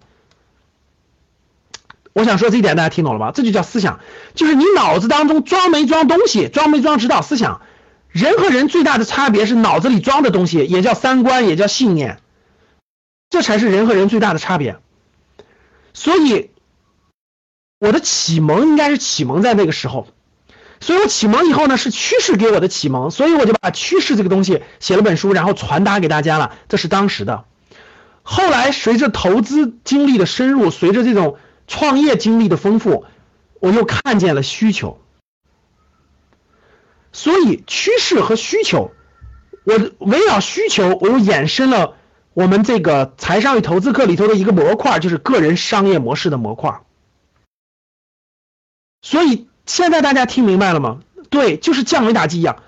我想说这一点，大家听懂了吧？这就叫思想，就是你脑子当中装没装东西，装没装指导思想。人和人最大的差别是脑子里装的东西，也叫三观，也叫信念，这才是人和人最大的差别。所以，我的启蒙应该是启蒙在那个时候。所以我启蒙以后呢，是趋势给我的启蒙，所以我就把趋势这个东西写了本书，然后传达给大家了。这是当时的。后来随着投资经历的深入，随着这种。创业经历的丰富，我又看见了需求，所以趋势和需求，我围绕需求，我又衍生了我们这个财商与投资课里头的一个模块，就是个人商业模式的模块。所以现在大家听明白了吗？对，就是降维打击一样。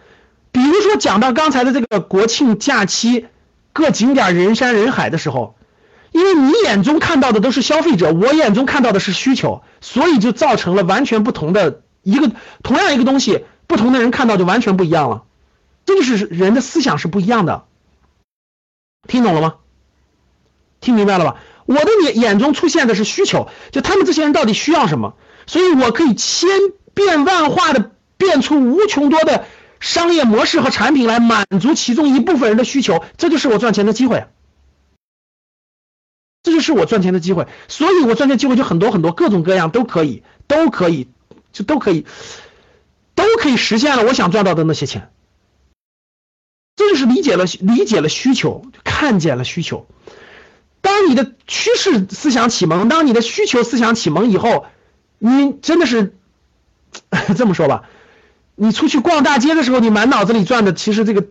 比如说讲到刚才的这个国庆假期，各景点人山人海的时候。因为你眼中看到的都是消费者，我眼中看到的是需求，所以就造成了完全不同的一个同样一个东西，不同的人看到就完全不一样了。这就是人的思想是不一样的，听懂了吗？听明白了吧？我的眼眼中出现的是需求，就他们这些人到底需要什么，所以我可以千变万化的变出无穷多的商业模式和产品来满足其中一部分人的需求，这就是我赚钱的机会。这就是我赚钱的机会，所以我赚钱机会就很多很多，各种各样都可以，都可以，就都可以，都可以实现了我想赚到的那些钱。这就是理解了理解了需求，看见了需求。当你的趋势思想启蒙，当你的需求思想启蒙以后，你真的是 *laughs* 这么说吧？你出去逛大街的时候，你满脑子里转的其实这个。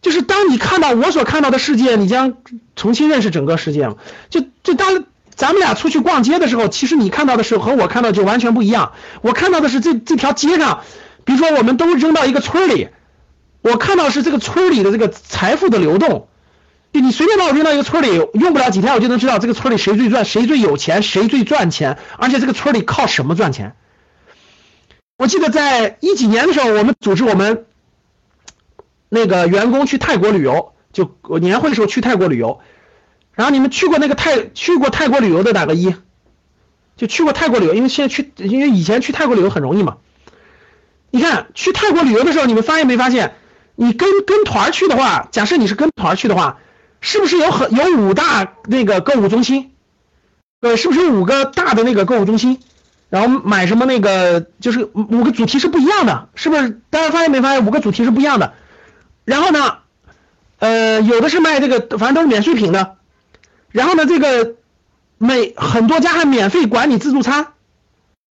就是当你看到我所看到的世界，你将重新认识整个世界？就就当咱们俩出去逛街的时候，其实你看到的是和我看到就完全不一样。我看到的是这这条街上，比如说我们都扔到一个村里，我看到是这个村里的这个财富的流动。就你随便把我扔到一个村里，用不了几天我就能知道这个村里谁最赚，谁最有钱，谁最赚钱，而且这个村里靠什么赚钱。我记得在一几年的时候，我们组织我们。那个员工去泰国旅游，就年会的时候去泰国旅游，然后你们去过那个泰去过泰国旅游的打个一，就去过泰国旅游，因为现在去，因为以前去泰国旅游很容易嘛。你看去泰国旅游的时候，你们发现没发现？你跟跟团去的话，假设你是跟团去的话，是不是有很有五大那个购物中心？对，是不是有五个大的那个购物中心？然后买什么那个就是五个主题是不一样的，是不是？大家发现没发现五个主题是不一样的？然后呢，呃，有的是卖这个，反正都是免税品的。然后呢，这个每很多家还免费管你自助餐，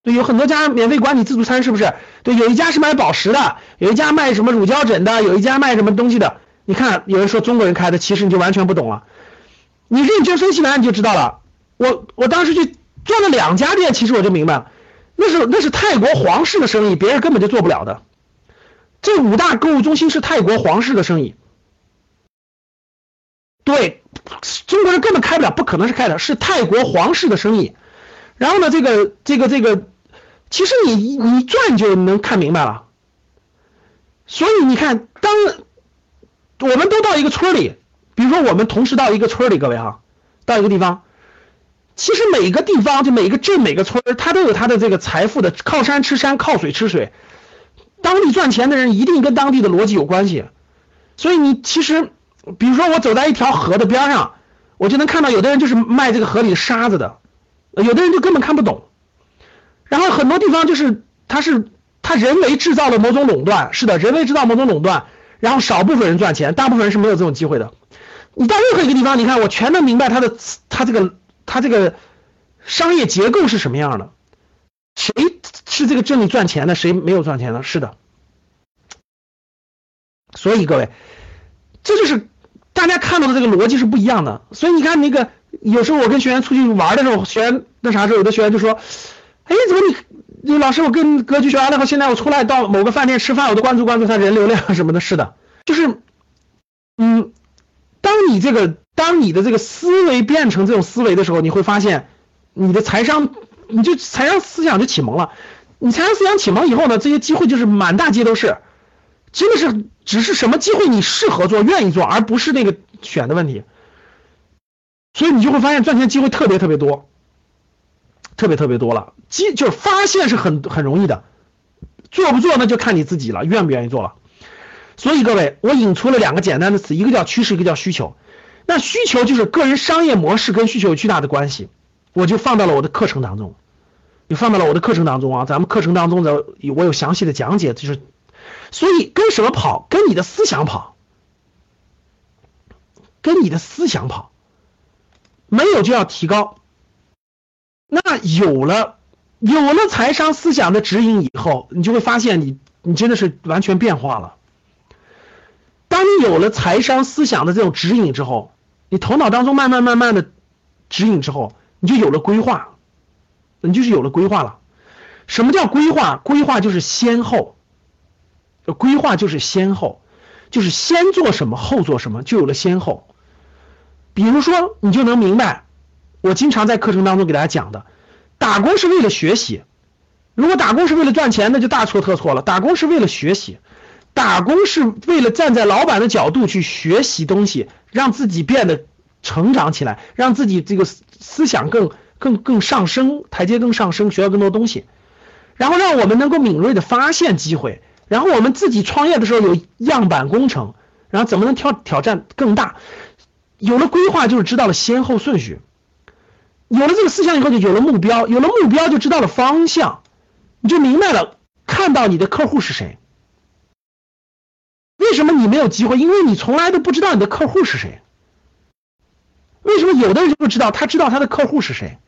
对，有很多家免费管你自助餐，是不是？对，有一家是卖宝石的，有一家卖什么乳胶枕的，有一家卖什么东西的。你看，有人说中国人开的，其实你就完全不懂了。你认真分析完你就知道了。我我当时去。做了两家店，其实我就明白了，那是那是泰国皇室的生意，别人根本就做不了的。这五大购物中心是泰国皇室的生意，对，中国人根本开不了，不可能是开的，是泰国皇室的生意。然后呢，这个这个这个，其实你你转就能看明白了。所以你看，当我们都到一个村里，比如说我们同时到一个村里，各位哈，到一个地方。其实每个地方，就每个镇、每个村它都有它的这个财富的靠山吃山，靠水吃水。当地赚钱的人一定跟当地的逻辑有关系。所以你其实，比如说我走在一条河的边上，我就能看到有的人就是卖这个河里的沙子的，有的人就根本看不懂。然后很多地方就是他是他人为制造了某种垄断，是的，人为制造某种垄断，然后少部分人赚钱，大部分人是没有这种机会的。你到任何一个地方，你看我全能明白他的他这个。它这个商业结构是什么样的？谁是这个镇里赚钱的？谁没有赚钱的？是的。所以各位，这就是大家看到的这个逻辑是不一样的。所以你看那个，有时候我跟学员出去玩的时候，学员那啥时候，有的学员就说：“哎，怎么你，你老师，我跟格局学完了后，现在我出来到某个饭店吃饭，我都关注关注他人流量什么的。”是的，就是，嗯，你这个。当你的这个思维变成这种思维的时候，你会发现，你的财商，你就财商思想就启蒙了。你财商思想启蒙以后呢，这些机会就是满大街都是，真的是只是什么机会你适合做、愿意做，而不是那个选的问题。所以你就会发现赚钱机会特别特别多，特别特别多了。机就是发现是很很容易的，做不做那就看你自己了，愿不愿意做了。所以各位，我引出了两个简单的词，一个叫趋势，一个叫需求。那需求就是个人商业模式跟需求有巨大的关系，我就放到了我的课程当中，就放到了我的课程当中啊。咱们课程当中的我有详细的讲解，就是，所以跟什么跑？跟你的思想跑，跟你的思想跑，没有就要提高。那有了，有了财商思想的指引以后，你就会发现你你真的是完全变化了。当你有了财商思想的这种指引之后，你头脑当中慢慢慢慢的指引之后，你就有了规划，你就是有了规划了。什么叫规划？规划就是先后，规划就是先后，就是先做什么后做什么，就有了先后。比如说，你就能明白，我经常在课程当中给大家讲的，打工是为了学习。如果打工是为了赚钱，那就大错特错了。打工是为了学习。打工是为了站在老板的角度去学习东西，让自己变得成长起来，让自己这个思想更更更上升，台阶更上升，学到更多东西，然后让我们能够敏锐的发现机会，然后我们自己创业的时候有样板工程，然后怎么能挑挑战更大？有了规划就是知道了先后顺序，有了这个思想以后就有了目标，有了目标就知道了方向，你就明白了，看到你的客户是谁。为什么你没有机会？因为你从来都不知道你的客户是谁。为什么有的人就知道？他知道他的客户是谁，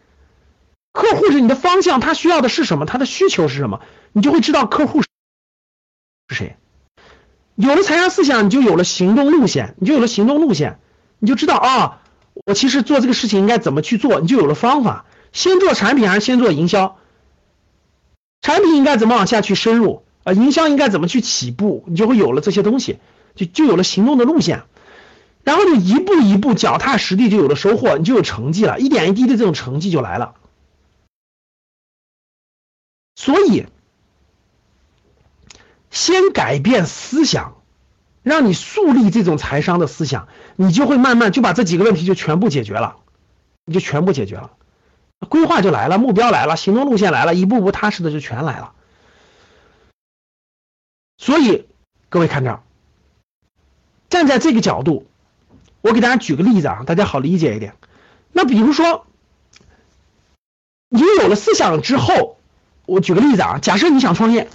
客户是你的方向，他需要的是什么？他的需求是什么？你就会知道客户是谁。有了财商思想，你就有了行动路线，你就有了行动路线，你就知道啊，我其实做这个事情应该怎么去做，你就有了方法。先做产品还是先做营销？产品应该怎么往下去深入？啊，营销应该怎么去起步？你就会有了这些东西，就就有了行动的路线，然后就一步一步脚踏实地，就有了收获，你就有成绩了，一点一滴的这种成绩就来了。所以，先改变思想，让你树立这种财商的思想，你就会慢慢就把这几个问题就全部解决了，你就全部解决了，规划就来了，目标来了，行动路线来了，一步步踏实的就全来了。所以，各位看这，站在这个角度，我给大家举个例子啊，大家好理解一点。那比如说，你有了思想之后，我举个例子啊，假设你想创业，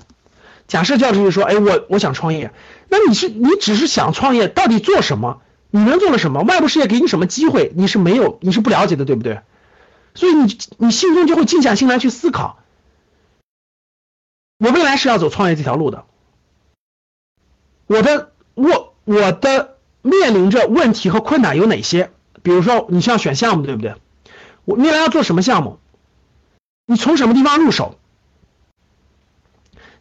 假设教授就说，哎，我我想创业，那你是你只是想创业，到底做什么？你能做了什么？外部世界给你什么机会？你是没有，你是不了解的，对不对？所以你你心中就会静下心来去思考，我未来是要走创业这条路的，我的我我的面临着问题和困难有哪些？比如说你需要选项目，对不对？我未来要做什么项目？你从什么地方入手？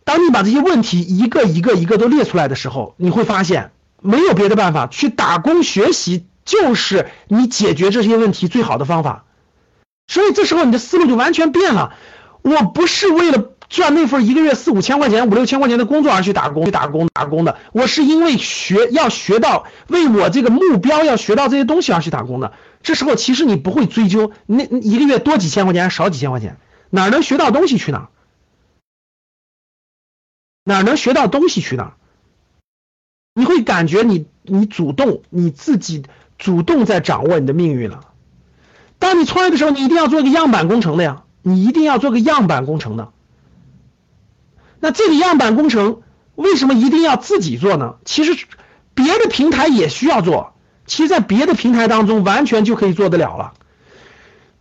当你把这些问题一个一个一个都列出来的时候，你会发现。没有别的办法，去打工学习就是你解决这些问题最好的方法。所以这时候你的思路就完全变了。我不是为了赚那份一个月四五千块钱、五六千块钱的工作而去打工、去打工、打工的。我是因为学要学到为我这个目标要学到这些东西而去打工的。这时候其实你不会追究那一个月多几千块钱少几千块钱，哪能学到东西去哪？哪能学到东西去哪？你会感觉你你主动你自己主动在掌握你的命运了。当你创业的时候，你一定要做个样板工程的呀，你一定要做个样板工程的。那这个样板工程为什么一定要自己做呢？其实别的平台也需要做，其实，在别的平台当中完全就可以做得了了。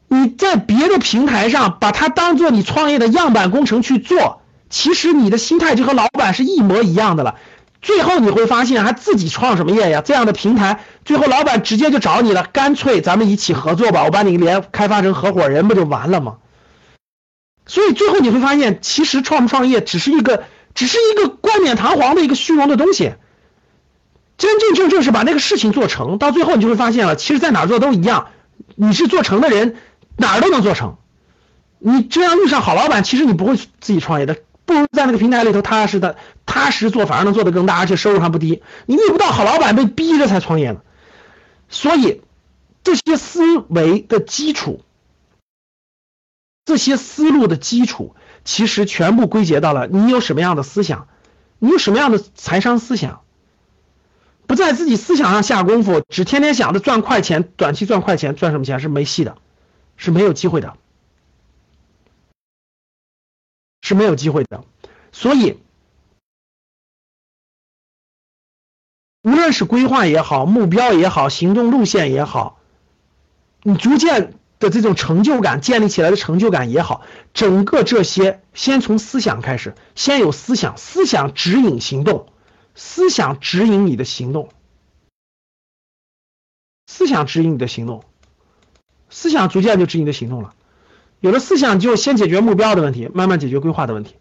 你在别的平台上把它当做你创业的样板工程去做，其实你的心态就和老板是一模一样的了。最后你会发现，还自己创什么业呀？这样的平台，最后老板直接就找你了，干脆咱们一起合作吧，我把你连开发成合伙人，不就完了吗？所以最后你会发现，其实创不创业只是一个，只是一个冠冕堂皇的一个虚荣的东西。真真正正是把那个事情做成，到最后你就会发现了，其实在哪做都一样。你是做成的人，哪儿都能做成。你这样遇上好老板，其实你不会自己创业的。不如在那个平台里头踏实的踏实做，反而能做得更大，而且收入还不低。你遇不到好老板，被逼着才创业呢。所以这些思维的基础，这些思路的基础，其实全部归结到了你有什么样的思想，你有什么样的财商思想。不在自己思想上下功夫，只天天想着赚快钱，短期赚快钱，赚什么钱是没戏的，是没有机会的。是没有机会的，所以无论是规划也好，目标也好，行动路线也好，你逐渐的这种成就感建立起来的成就感也好，整个这些先从思想开始，先有思想，思想指引行动，思想指引你的行动，思想指引你的行动，思想逐渐就指引你的行动了。有了思想，就先解决目标的问题，慢慢解决规划的问题，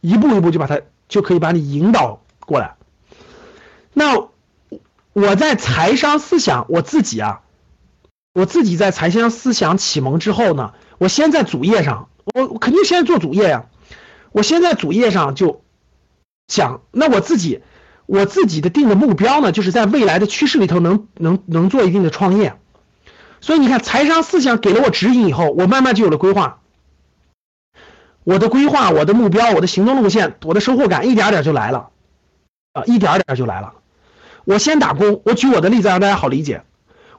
一步一步就把它就可以把你引导过来。那我在财商思想，我自己啊，我自己在财商思想启蒙之后呢，我先在主页上，我我肯定先做主页呀，我先在主页上就讲，那我自己我自己的定的目标呢，就是在未来的趋势里头能能能做一定的创业。所以你看，财商思想给了我指引以后，我慢慢就有了规划。我的规划、我的目标、我的行动路线、我的收获感，一点点就来了，啊，一点点就来了。我先打工，我举我的例子让大家好理解。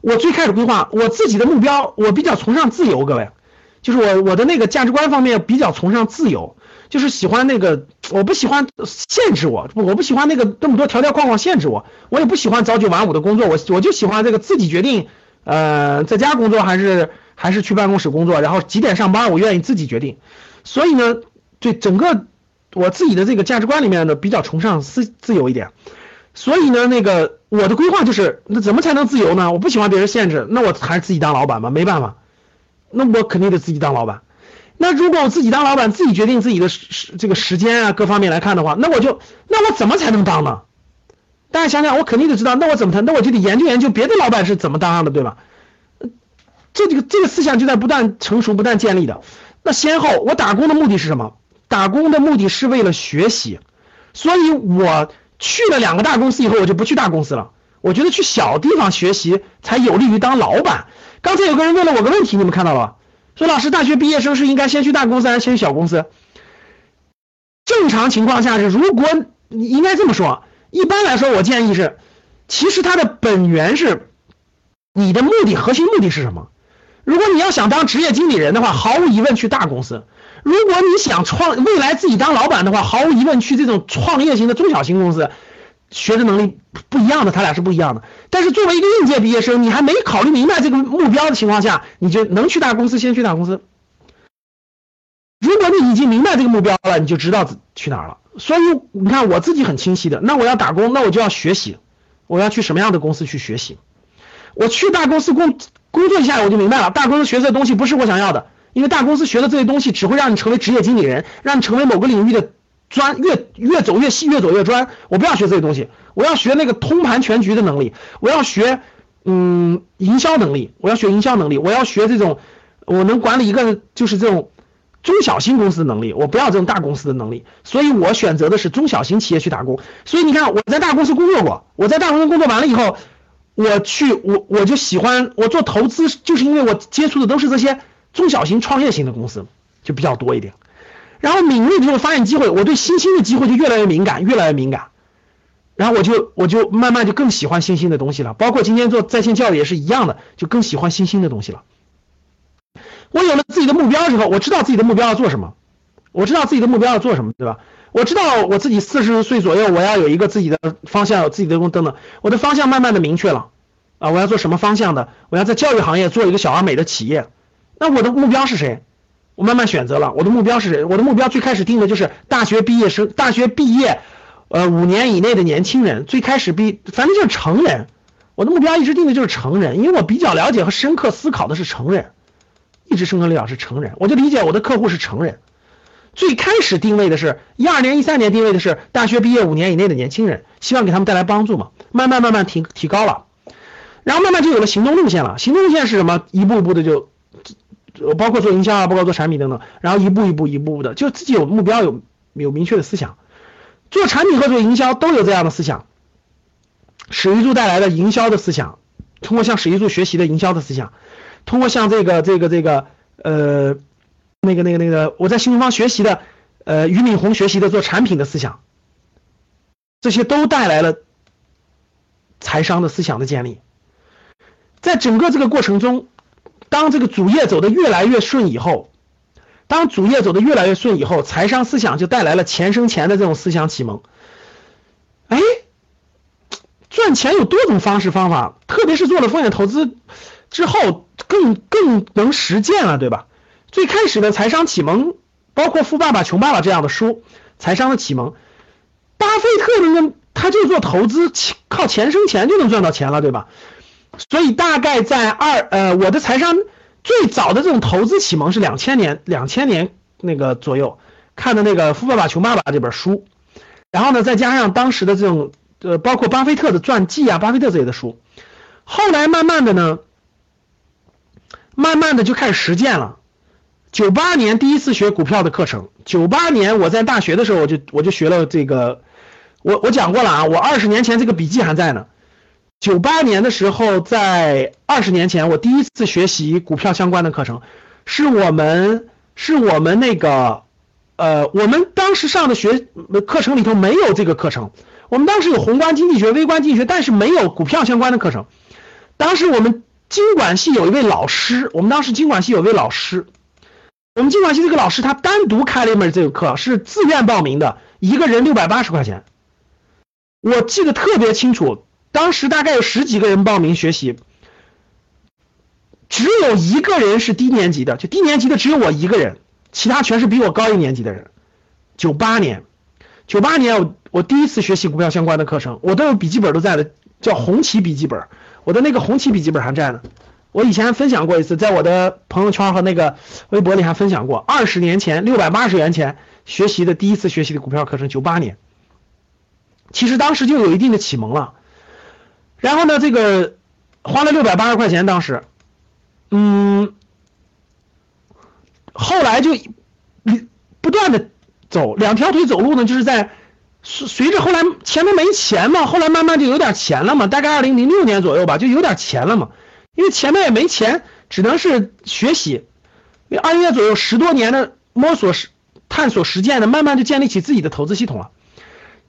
我最开始规划我自己的目标，我比较崇尚自由，各位，就是我我的那个价值观方面比较崇尚自由，就是喜欢那个，我不喜欢限制我，我不喜欢那个那么多条条框框限制我，我也不喜欢朝九晚五的工作，我我就喜欢这个自己决定。呃，在家工作还是还是去办公室工作，然后几点上班，我愿意自己决定。所以呢，对整个我自己的这个价值观里面呢，比较崇尚自自由一点。所以呢，那个我的规划就是，那怎么才能自由呢？我不喜欢别人限制，那我还是自己当老板吧，没办法。那我肯定得自己当老板。那如果我自己当老板，自己决定自己的时这个时间啊各方面来看的话，那我就那我怎么才能当呢？大家想想，我肯定得知道，那我怎么谈？那我就得研究研究别的老板是怎么当的，对吧？这这个这个思想就在不断成熟、不断建立的。那先后，我打工的目的是什么？打工的目的是为了学习，所以我去了两个大公司以后，我就不去大公司了。我觉得去小地方学习才有利于当老板。刚才有个人问了我个问题，你们看到了吧？说老师，大学毕业生是应该先去大公司还是先去小公司？正常情况下是，如果你应该这么说。一般来说，我建议是，其实它的本源是你的目的，核心目的是什么？如果你要想当职业经理人的话，毫无疑问去大公司；如果你想创未来自己当老板的话，毫无疑问去这种创业型的中小型公司，学的能力不一样的，他俩是不一样的。但是作为一个应届毕业生，你还没考虑明白这个目标的情况下，你就能去大公司，先去大公司。如果你已经明白这个目标了，你就知道去哪了。所以你看，我自己很清晰的，那我要打工，那我就要学习，我要去什么样的公司去学习？我去大公司工。工作一下我就明白了，大公司学这东西不是我想要的，因为大公司学的这些东西只会让你成为职业经理人，让你成为某个领域的专，越越走越细，越走越专。我不要学这些东西，我要学那个通盘全局的能力，我要学嗯营销能力，我要学营销能力，我要学这种我能管理一个就是这种中小型公司的能力，我不要这种大公司的能力，所以我选择的是中小型企业去打工。所以你看我在大公司工作过，我在大公司工作完了以后。我去，我我就喜欢我做投资，就是因为我接触的都是这些中小型创业型的公司，就比较多一点。然后敏锐的这种发现机会，我对新兴的机会就越来越敏感，越来越敏感。然后我就我就慢慢就更喜欢新兴的东西了，包括今天做在线教育也是一样的，就更喜欢新兴的东西了。我有了自己的目标之后，我知道自己的目标要做什么，我知道自己的目标要做什么，对吧？我知道我自己四十岁左右，我要有一个自己的方向，有自己的工等等。我的方向慢慢的明确了啊，我要做什么方向的？我要在教育行业做一个小而美的企业。那我的目标是谁？我慢慢选择了，我的目标是谁？我的目标最开始定的就是大学毕业生，大学毕业，呃，五年以内的年轻人。最开始毕，反正就是成人。我的目标一直定的就是成人，因为我比较了解和深刻思考的是成人，一直深刻了解是成人，我就理解我的客户是成人。最开始定位的是一二年、一三年定位的是大学毕业五年以内的年轻人，希望给他们带来帮助嘛。慢慢慢慢提提高了，然后慢慢就有了行动路线了。行动路线是什么？一步一步的就，包括做营销啊，包括做产品等等，然后一步一步、一步步的，就自己有目标、有有明确的思想。做产品和做营销都有这样的思想。史玉柱带来的营销的思想，通过向史玉柱学习的营销的思想，通过向这个这个这个呃。那个、那个、那个，我在新东方学习的，呃，俞敏洪学习的做产品的思想，这些都带来了财商的思想的建立。在整个这个过程中，当这个主业走的越来越顺以后，当主业走的越来越顺以后，财商思想就带来了钱生钱的这种思想启蒙。哎，赚钱有多种方式方法，特别是做了风险投资之后，更更能实践了，对吧？最开始的财商启蒙，包括《富爸爸穷爸爸》这样的书，财商的启蒙。巴菲特呢，他就做投资，靠钱生钱就能赚到钱了，对吧？所以大概在二呃，我的财商最早的这种投资启蒙是两千年，两千年那个左右看的那个《富爸爸穷爸爸》这本书，然后呢，再加上当时的这种呃，包括巴菲特的传记啊，巴菲特这类的书，后来慢慢的呢，慢慢的就开始实践了。九八年第一次学股票的课程。九八年我在大学的时候，我就我就学了这个，我我讲过了啊，我二十年前这个笔记还在呢。九八年的时候，在二十年前，我第一次学习股票相关的课程，是我们是我们那个，呃，我们当时上的学课程里头没有这个课程。我们当时有宏观经济学、微观经济学，但是没有股票相关的课程。当时我们经管系有一位老师，我们当时经管系有位老师。我们经管系这个老师，他单独开了一门这个课，是自愿报名的，一个人六百八十块钱。我记得特别清楚，当时大概有十几个人报名学习，只有一个人是低年级的，就低年级的只有我一个人，其他全是比我高一年级的人。九八年，九八年我我第一次学习股票相关的课程，我都有笔记本都在的，叫红旗笔记本，我的那个红旗笔记本还在呢。我以前分享过一次，在我的朋友圈和那个微博里还分享过，二十年前六百八十元钱学习的第一次学习的股票课程，九八年，其实当时就有一定的启蒙了。然后呢，这个花了六百八十块钱，当时，嗯，后来就不断的走两条腿走路呢，就是在随随着后来前面没钱嘛，后来慢慢就有点钱了嘛，大概二零零六年左右吧，就有点钱了嘛。因为前面也没钱，只能是学习。二零年左右，十多年的摸索、实探索、实践的，慢慢就建立起自己的投资系统了。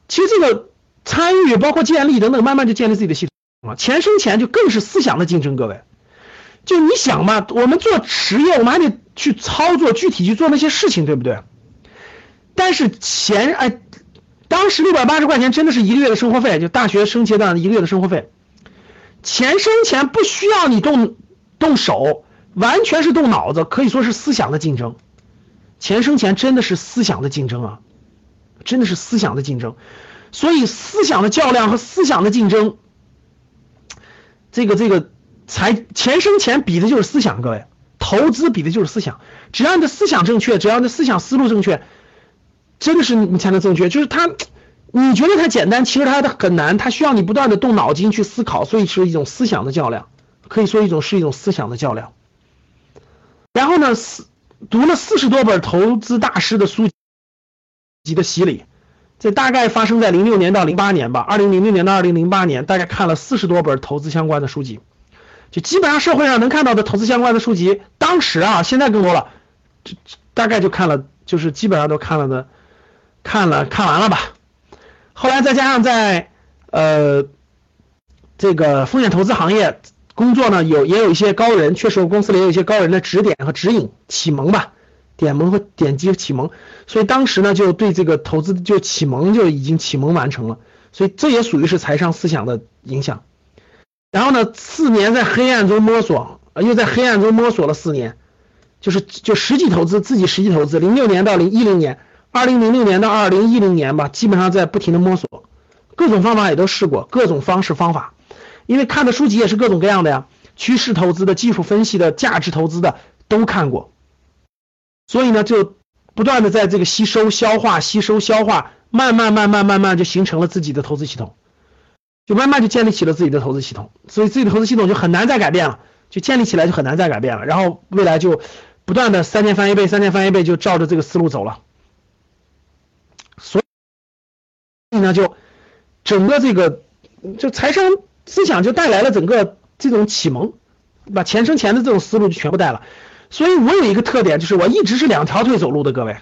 其实这个参与，包括建立等等，慢慢就建立自己的系统啊。钱生钱就更是思想的竞争，各位。就你想嘛，我们做实业，我们还得去操作，具体去做那些事情，对不对？但是钱，哎，当时六百八十块钱真的是一个月的生活费，就大学生阶段一个月的生活费。钱生钱不需要你动动手，完全是动脑子，可以说是思想的竞争。钱生钱真的是思想的竞争啊，真的是思想的竞争。所以思想的较量和思想的竞争，这个这个财钱生钱比的就是思想，各位，投资比的就是思想。只要你的思想正确，只要你的思想思路正确，真的是你才能正确。就是它，你觉得它简单，其实它的很难，它需要你不断的动脑筋去思考，所以是一种思想的较量，可以说一种是一种思想的较量。然后呢，四读了四十多本投资大师的书籍的洗礼。这大概发生在零六年到零八年吧，二零零六年到二零零八年，大概看了四十多本投资相关的书籍，就基本上社会上能看到的投资相关的书籍，当时啊，现在更多了，就大概就看了，就是基本上都看了的，看了看完了吧。后来再加上在呃这个风险投资行业工作呢，有也有一些高人，确实我公司里也有一些高人的指点和指引、启蒙吧。点蒙和点击启蒙，所以当时呢就对这个投资就启蒙就已经启蒙完成了，所以这也属于是财商思想的影响。然后呢，四年在黑暗中摸索，又在黑暗中摸索了四年，就是就实际投资自己实际投资，零六年到零一零年，二零零六年到二零一零年吧，基本上在不停的摸索，各种方法也都试过，各种方式方法，因为看的书籍也是各种各样的呀，趋势投资的、技术分析的、价值投资的都看过。所以呢，就不断的在这个吸收、消化、吸收、消化，慢慢、慢慢、慢慢就形成了自己的投资系统，就慢慢就建立起了自己的投资系统。所以自己的投资系统就很难再改变了，就建立起来就很难再改变了。然后未来就不断的三年翻一倍，三年翻一倍，就照着这个思路走了。所以呢，就整个这个就财商思想就带来了整个这种启蒙，把钱生钱的这种思路就全部带了。所以我有一个特点，就是我一直是两条腿走路的，各位，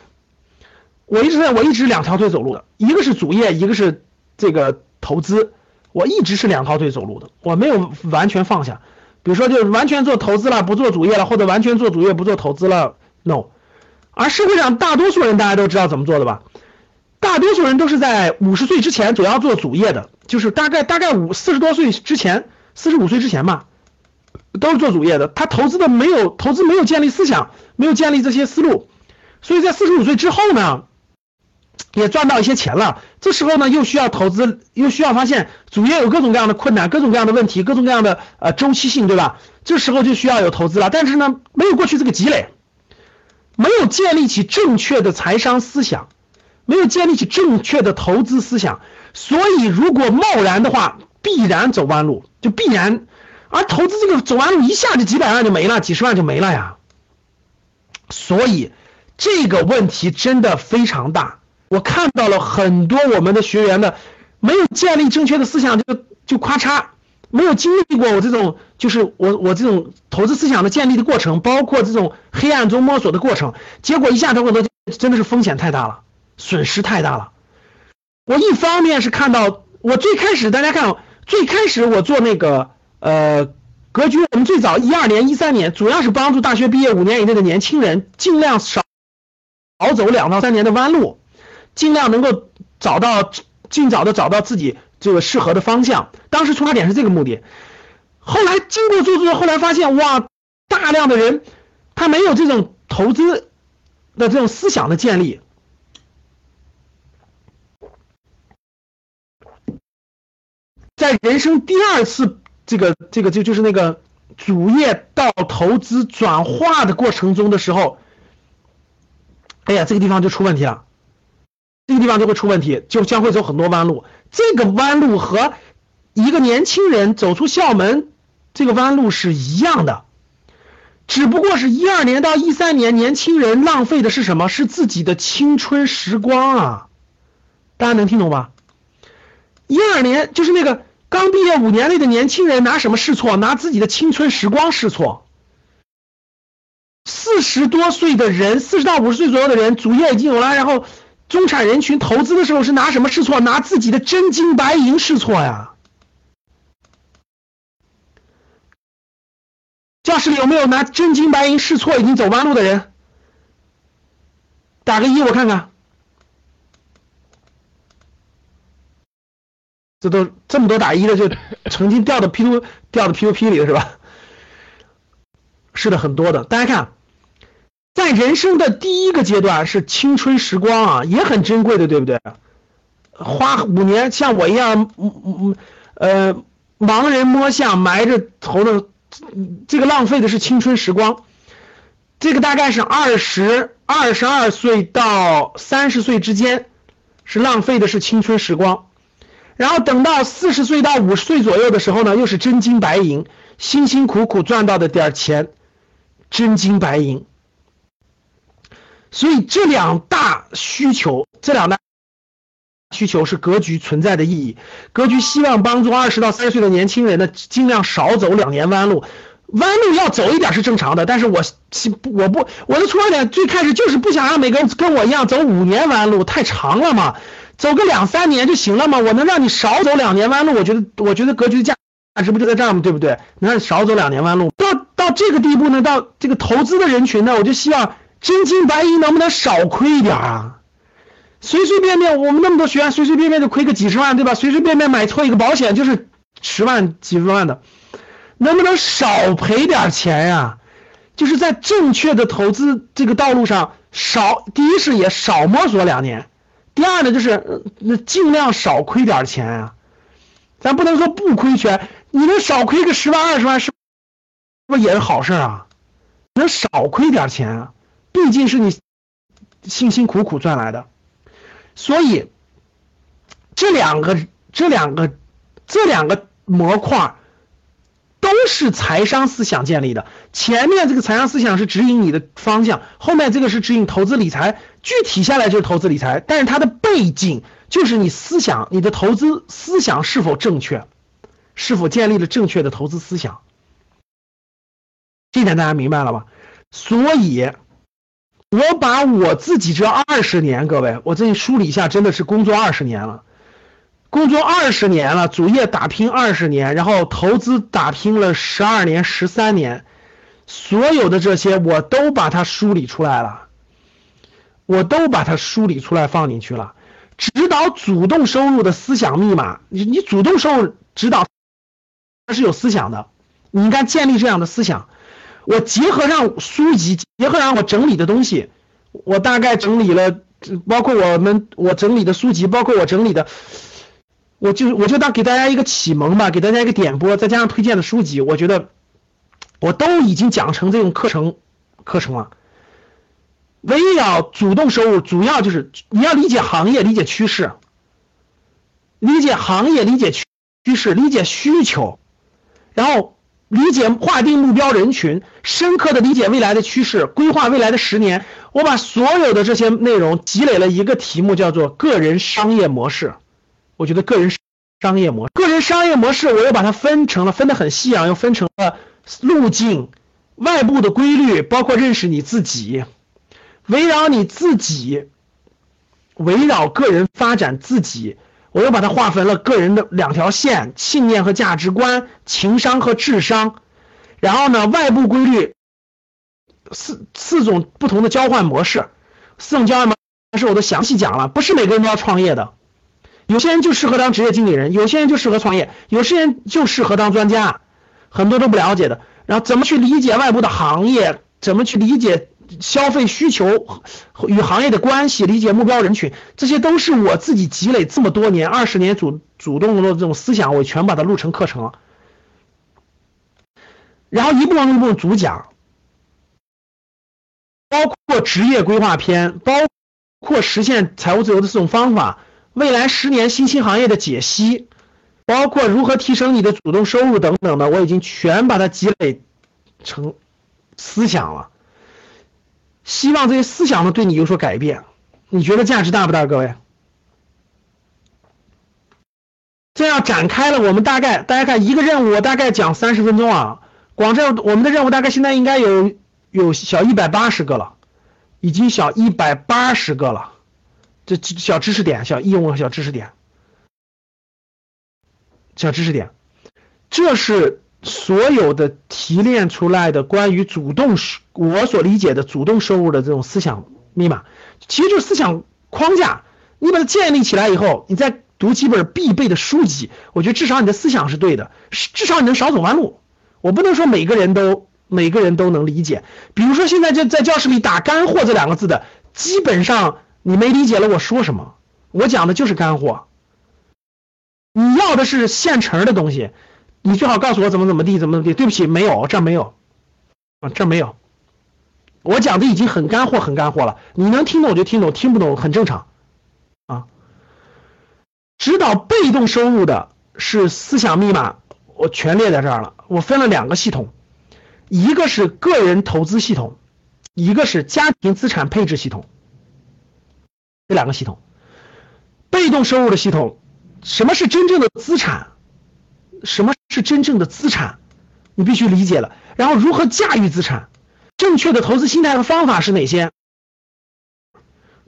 我一直在我一直两条腿走路的，一个是主业，一个是这个投资，我一直是两条腿走路的，我没有完全放下。比如说，就完全做投资了，不做主业了，或者完全做主业不做投资了，no。而社会上大多数人大家都知道怎么做的吧？大多数人都是在五十岁之前主要做主业的，就是大概大概五四十多岁之前，四十五岁之前吧。都是做主业的，他投资的没有投资没有建立思想，没有建立这些思路，所以在四十五岁之后呢，也赚到一些钱了。这时候呢，又需要投资，又需要发现主业有各种各样的困难，各种各样的问题，各种各样的呃周期性，对吧？这时候就需要有投资了。但是呢，没有过去这个积累，没有建立起正确的财商思想，没有建立起正确的投资思想，所以如果贸然的话，必然走弯路，就必然。而投资这个走完路，一下就几百万就没了，几十万就没了呀。所以这个问题真的非常大。我看到了很多我们的学员的没有建立正确的思想，就就咔嚓，没有经历过我这种就是我我这种投资思想的建立的过程，包括这种黑暗中摸索的过程，结果一下投很多，真的是风险太大了，损失太大了。我一方面是看到我最开始大家看，最开始我做那个。呃，格局我们最早一二年、一三年，主要是帮助大学毕业五年以内的年轻人尽量少少走两到三年的弯路，尽量能够找到尽早的找到自己这个适合的方向。当时出发点是这个目的。后来经过做做，后来发现哇，大量的人他没有这种投资的这种思想的建立，在人生第二次。这个这个就就是那个主业到投资转化的过程中的时候，哎呀，这个地方就出问题了，这个地方就会出问题，就将会走很多弯路。这个弯路和一个年轻人走出校门这个弯路是一样的，只不过是一二年到一三年，年轻人浪费的是什么？是自己的青春时光啊！大家能听懂吧？一二年就是那个。刚毕业五年内的年轻人拿什么试错？拿自己的青春时光试错。四十多岁的人，四十到五十岁左右的人，主业已经有了，然后中产人群投资的时候是拿什么试错？拿自己的真金白银试错呀！教室里有没有拿真金白银试错已经走弯路的人？打个一，我看看。这都这么多打一的，就 *laughs* 曾经掉到 P to 掉到 P to P 里的是吧？是的，很多的。大家看，在人生的第一个阶段是青春时光啊，也很珍贵的，对不对？花五年，像我一样，嗯嗯呃，盲人摸象，埋着头的。这个浪费的是青春时光，这个大概是二十二十二岁到三十岁之间，是浪费的是青春时光，然后等到四十岁到五十岁左右的时候呢，又是真金白银，辛辛苦苦赚到的点钱，真金白银。所以这两大需求，这两大。需求是格局存在的意义，格局希望帮助二十到三十岁的年轻人呢，尽量少走两年弯路，弯路要走一点是正常的，但是我我不我的出发点最开始就是不想让每个人跟我一样走五年弯路，太长了嘛，走个两三年就行了嘛，我能让你少走两年弯路，我觉得我觉得格局的价价值不就在这儿吗？对不对？能让你少走两年弯路，到到这个地步呢，到这个投资的人群呢，我就希望真金白银能不能少亏一点啊？随随便便，我们那么多学员，随随便便就亏个几十万，对吧？随随便便买错一个保险就是十万、几十万的，能不能少赔点钱呀？就是在正确的投资这个道路上少，第一是也少摸索两年，第二呢就是那尽量少亏点钱啊。咱不能说不亏钱，你能少亏个十万、二十万，是不也是好事啊？能少亏点钱啊，毕竟是你辛辛苦苦赚来的。所以，这两个、这两个、这两个模块都是财商思想建立的。前面这个财商思想是指引你的方向，后面这个是指引投资理财。具体下来就是投资理财，但是它的背景就是你思想、你的投资思想是否正确，是否建立了正确的投资思想。这点大家明白了吧？所以。我把我自己这二十年，各位，我这里梳理一下，真的是工作二十年了，工作二十年了，主业打拼二十年，然后投资打拼了十二年、十三年，所有的这些我都把它梳理出来了，我都把它梳理出来放进去了。指导主动收入的思想密码，你你主动收入指导，它是有思想的，你应该建立这样的思想。我结合上书籍，结合上我整理的东西，我大概整理了，包括我们我整理的书籍，包括我整理的，我就我就当给大家一个启蒙吧，给大家一个点拨，再加上推荐的书籍，我觉得我都已经讲成这种课程课程了。围绕主动收入，主要就是你要理解行业，理解趋势，理解行业，理解趋趋势，理解需求，然后。理解划定目标人群，深刻的理解未来的趋势，规划未来的十年。我把所有的这些内容积累了一个题目，叫做个人商业模式。我觉得个人商业模式个人商业模式，我又把它分成了，分得很细啊，又分成了路径、外部的规律，包括认识你自己，围绕你自己，围绕个人发展自己。我又把它划分了个人的两条线：信念和价值观、情商和智商。然后呢，外部规律四四种不同的交换模式，四种交换模式我都详细讲了。不是每个人都要创业的，有些人就适合当职业经理人，有些人就适合创业，有些人就适合当专家，很多都不了解的。然后怎么去理解外部的行业？怎么去理解？消费需求与行业的关系，理解目标人群，这些都是我自己积累这么多年、二十年主主动的这种思想，我全把它录成课程了。然后一步一步主讲，包括职业规划篇，包括实现财务自由的四种方法，未来十年新兴行业的解析，包括如何提升你的主动收入等等的，我已经全把它积累成思想了。希望这些思想呢对你有所改变，你觉得价值大不大，各位？这样展开了，我们大概大家看一个任务，我大概讲三十分钟啊。广州我们的任务大概现在应该有有小一百八十个了，已经小一百八十个了，这小知识点，小义务小知识点，小知识点，这是所有的提炼出来的关于主动我所理解的主动收入的这种思想密码，其实就是思想框架。你把它建立起来以后，你再读几本必备的书籍，我觉得至少你的思想是对的，至少你能少走弯路。我不能说每个人都每个人都能理解。比如说现在就在教室里打干货这两个字的，基本上。你没理解了我说什么？我讲的就是干货。你要的是现成的东西，你最好告诉我怎么怎么地，怎么怎么地。对不起，没有，这没有，啊，这没有。我讲的已经很干货，很干货了。你能听懂就听懂，听不懂很正常，啊。指导被动收入的是思想密码，我全列在这儿了。我分了两个系统，一个是个人投资系统，一个是家庭资产配置系统。这两个系统，被动收入的系统，什么是真正的资产？什么是真正的资产？你必须理解了。然后如何驾驭资产？正确的投资心态和方法是哪些？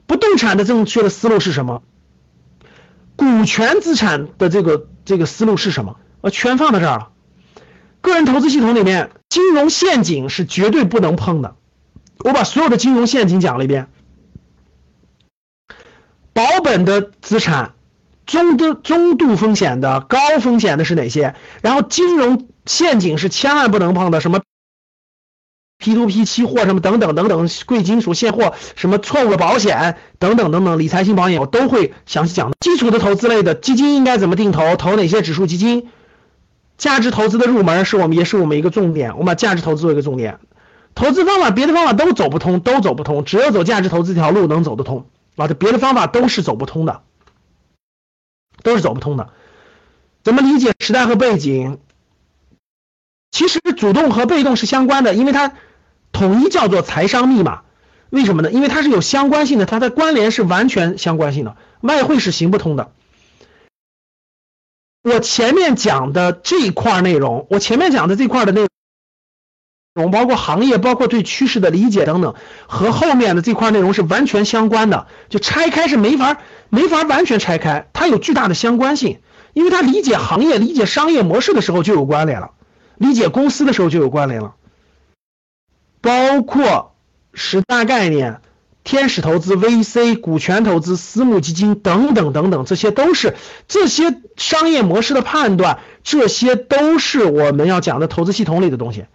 不动产的正确的思路是什么？股权资产的这个这个思路是什么？我全放在这儿了。个人投资系统里面，金融陷阱是绝对不能碰的。我把所有的金融陷阱讲了一遍。保本的资产，中度中度风险的、高风险的是哪些？然后金融陷阱是千万不能碰的，什么 P to P 期货什么等等等等，贵金属现货，什么错误的保险等等等等，理财型保险我都会详细讲的。基础的投资类的基金应该怎么定投？投哪些指数基金？价值投资的入门是我们也是我们一个重点，我们把价值投资做一个重点。投资方法别的方法都走不通，都走不通，只有走价值投资这条路能走得通。啊，这别的方法都是走不通的，都是走不通的。怎么理解时代和背景？其实主动和被动是相关的，因为它统一叫做财商密码。为什么呢？因为它是有相关性的，它的关联是完全相关性的。外汇是行不通的。我前面讲的这一块内容，我前面讲的这块的内容我们。包括行业，包括对趋势的理解等等，和后面的这块内容是完全相关的。就拆开是没法没法完全拆开，它有巨大的相关性，因为它理解行业、理解商业模式的时候就有关联了，理解公司的时候就有关联了。包括十大概念、天使投资、VC、股权投资、私募基金等等等等，这些都是这些商业模式的判断，这些都是我们要讲的投资系统里的东西。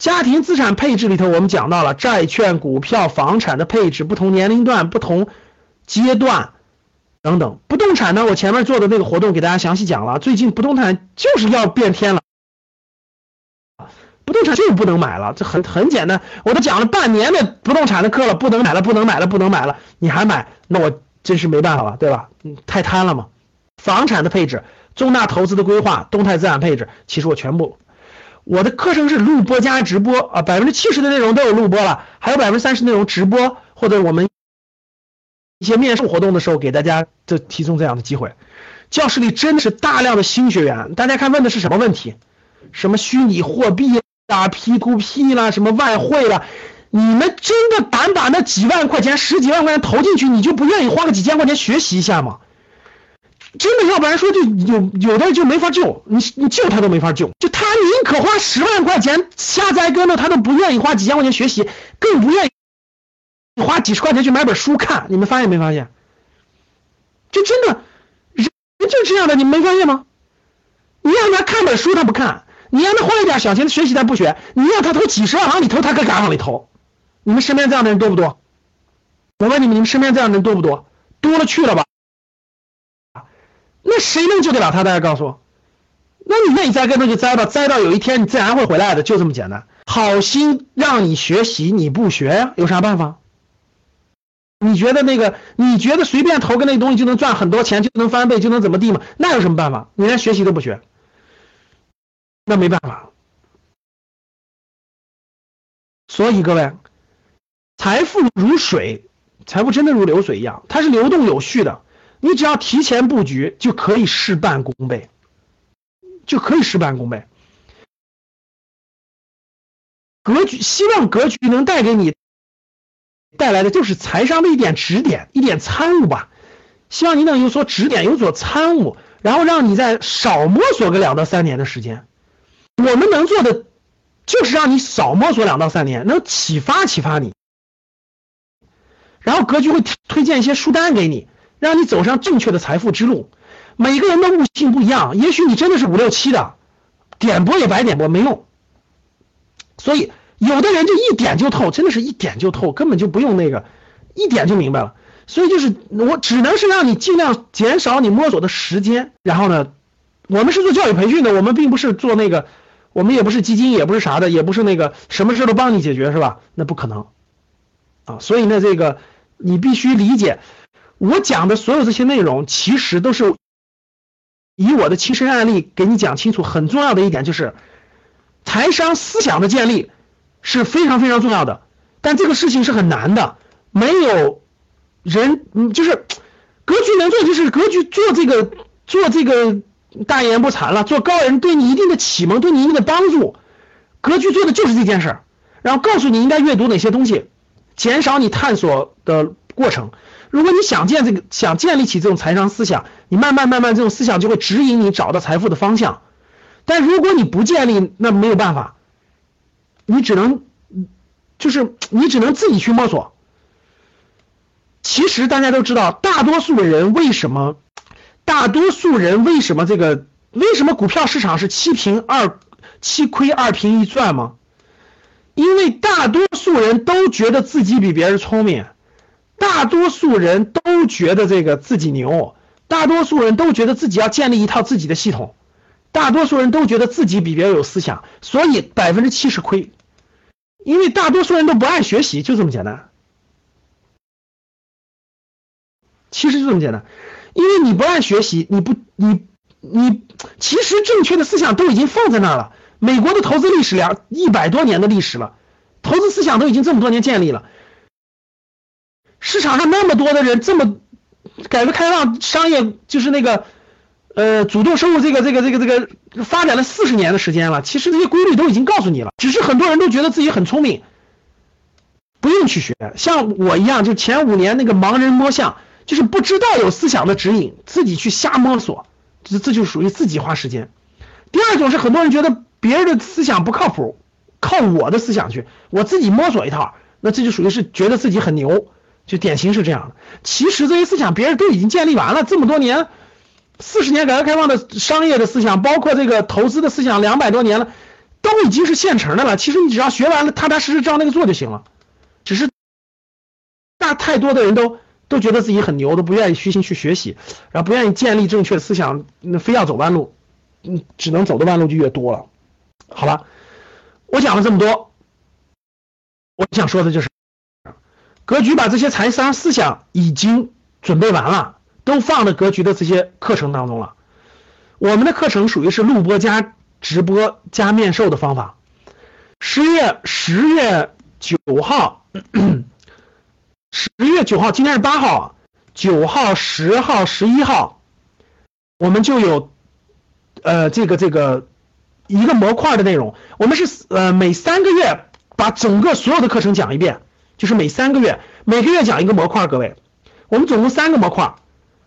家庭资产配置里头，我们讲到了债券、股票、房产的配置，不同年龄段、不同阶段等等。不动产呢，我前面做的那个活动给大家详细讲了。最近不动产就是要变天了，不动产就不能买了，这很很简单。我都讲了半年的不动产的课了，不能买了，不能买了，不能买了，你还买，那我真是没办法了，对吧？嗯，太贪了嘛。房产的配置、重大投资的规划、动态资产配置，其实我全部。我的课程是录播加直播啊，百分之七十的内容都有录播了，还有百分之三十内容直播，或者我们一些面授活动的时候给大家就提供这样的机会。教室里真的是大量的新学员，大家看问的是什么问题？什么虚拟货币啦、P to P 啦、什么外汇啦？你们真的敢把那几万块钱、十几万块钱投进去，你就不愿意花个几千块钱学习一下吗？真的，要不然说就有有的就没法救你，你救他都没法救。就他宁可花十万块钱瞎栽跟头，他都不愿意花几千块钱学习，更不愿意花几十块钱去买本书看。你们发现没发现？就真的人就这样的，你没发现吗？你让他看本书他不看，你让他花一点小钱学习他不学，你让他投几十万往里投他可敢往里投。你们身边这样的人多不多？我问你们，你们身边这样的人多不多？多了去了吧？那谁能救得了他？大家告诉我。那你愿意栽跟头就栽吧，栽到有一天你自然会回来的，就这么简单。好心让你学习，你不学呀，有啥办法？你觉得那个，你觉得随便投个那东西就能赚很多钱，就能翻倍，就能怎么地吗？那有什么办法？你连学习都不学，那没办法。所以各位，财富如水，财富真的如流水一样，它是流动有序的。你只要提前布局，就可以事半功倍，就可以事半功倍。格局，希望格局能带给你带来的就是财商的一点指点，一点参悟吧。希望你能有所指点，有所参悟，然后让你再少摸索个两到三年的时间。我们能做的就是让你少摸索两到三年，能启发启发你。然后格局会推荐一些书单给你，让你走上正确的财富之路。每个人的悟性不一样，也许你真的是五六七的，点拨也白点拨没用。所以有的人就一点就透，真的是一点就透，根本就不用那个，一点就明白了。所以就是我只能是让你尽量减少你摸索的时间。然后呢，我们是做教育培训的，我们并不是做那个，我们也不是基金，也不是啥的，也不是那个什么事都帮你解决，是吧？那不可能啊。所以呢，这个。你必须理解，我讲的所有这些内容，其实都是以我的亲身案例给你讲清楚。很重要的一点就是，财商思想的建立是非常非常重要的，但这个事情是很难的。没有人，嗯，就是格局能做，就是格局做这个做这个大言不惭了，做高人对你一定的启蒙，对你一定的帮助。格局做的就是这件事儿，然后告诉你应该阅读哪些东西。减少你探索的过程。如果你想建这个，想建立起这种财商思想，你慢慢慢慢这种思想就会指引你找到财富的方向。但如果你不建立，那没有办法，你只能，就是你只能自己去摸索。其实大家都知道，大多数的人为什么，大多数人为什么这个，为什么股票市场是七平二七亏二平一赚吗？因为大多数人都觉得自己比别人聪明，大多数人都觉得这个自己牛，大多数人都觉得自己要建立一套自己的系统，大多数人都觉得自己比别人有思想，所以百分之七十亏。因为大多数人都不爱学习，就这么简单。其实就这么简单，因为你不爱学习，你不你你其实正确的思想都已经放在那了。美国的投资历史两一百多年的历史了，投资思想都已经这么多年建立了。市场上那么多的人，这么改革开放商业就是那个呃主动收入这个这个这个这个发展了四十年的时间了，其实这些规律都已经告诉你了，只是很多人都觉得自己很聪明，不用去学。像我一样，就前五年那个盲人摸象，就是不知道有思想的指引，自己去瞎摸索，这这就属于自己花时间。第二种是很多人觉得。别人的思想不靠谱，靠我的思想去，我自己摸索一套，那这就属于是觉得自己很牛，就典型是这样的。其实这些思想别人都已经建立完了，这么多年，四十年改革开放的商业的思想，包括这个投资的思想，两百多年了，都已经是现成的了。其实你只要学完了，踏踏实实照那个做就行了。只是大太多的人都都觉得自己很牛，都不愿意虚心去学习，然后不愿意建立正确思想，那非要走弯路，嗯，只能走的弯路就越多了。好了，我讲了这么多，我想说的就是，格局把这些财商思想已经准备完了，都放在格局的这些课程当中了。我们的课程属于是录播加直播加面授的方法。十月十月九号，*coughs* 十月九号，今天是八号，九号、十号、十一号，我们就有，呃，这个这个。一个模块的内容，我们是呃每三个月把整个所有的课程讲一遍，就是每三个月每个月讲一个模块。各位，我们总共三个模块，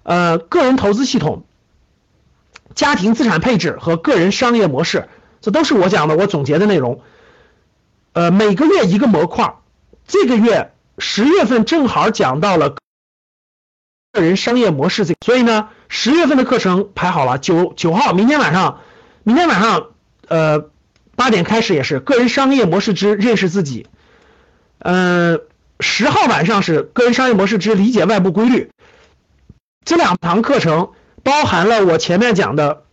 呃，个人投资系统、家庭资产配置和个人商业模式，这都是我讲的，我总结的内容。呃，每个月一个模块，这个月十月份正好讲到了个人商业模式这，所以呢，十月份的课程排好了，九九号，明天晚上，明天晚上。呃，八点开始也是个人商业模式之认识自己。嗯，十号晚上是个人商业模式之理解外部规律。这两堂课程包含了我前面讲的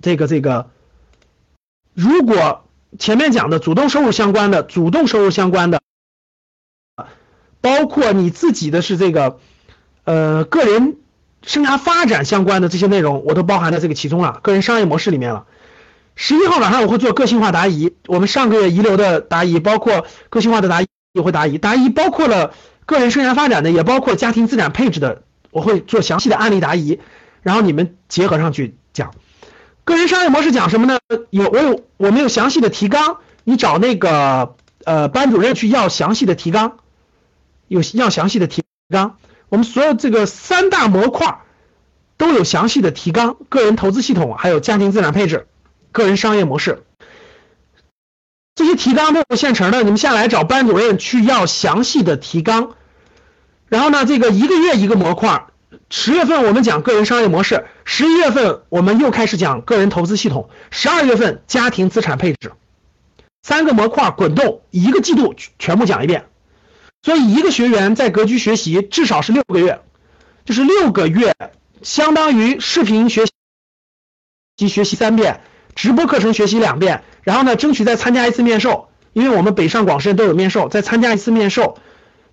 这个这个，如果前面讲的主动收入相关的、主动收入相关的，包括你自己的是这个呃个人生涯发展相关的这些内容，我都包含在这个其中了，个人商业模式里面了。十一号晚上我会做个性化答疑，我们上个月遗留的答疑，包括个性化的答疑也会答疑，答疑包括了个人生涯发展的，也包括家庭资产配置的，我会做详细的案例答疑，然后你们结合上去讲。个人商业模式讲什么呢？有我有我们有详细的提纲，你找那个呃班主任去要详细的提纲，有要详细的提纲，我们所有这个三大模块都有详细的提纲，个人投资系统，还有家庭资产配置，个人商业模式，这些提纲都有现成的，你们下来找班主任去要详细的提纲。然后呢，这个一个月一个模块，十月份我们讲个人商业模式，十一月份我们又开始讲个人投资系统，十二月份家庭资产配置，三个模块滚动，一个季度全部讲一遍。所以一个学员在格局学习至少是六个月，就是六个月，相当于视频学习学习三遍，直播课程学习两遍，然后呢，争取再参加一次面授，因为我们北上广深都有面授，再参加一次面授，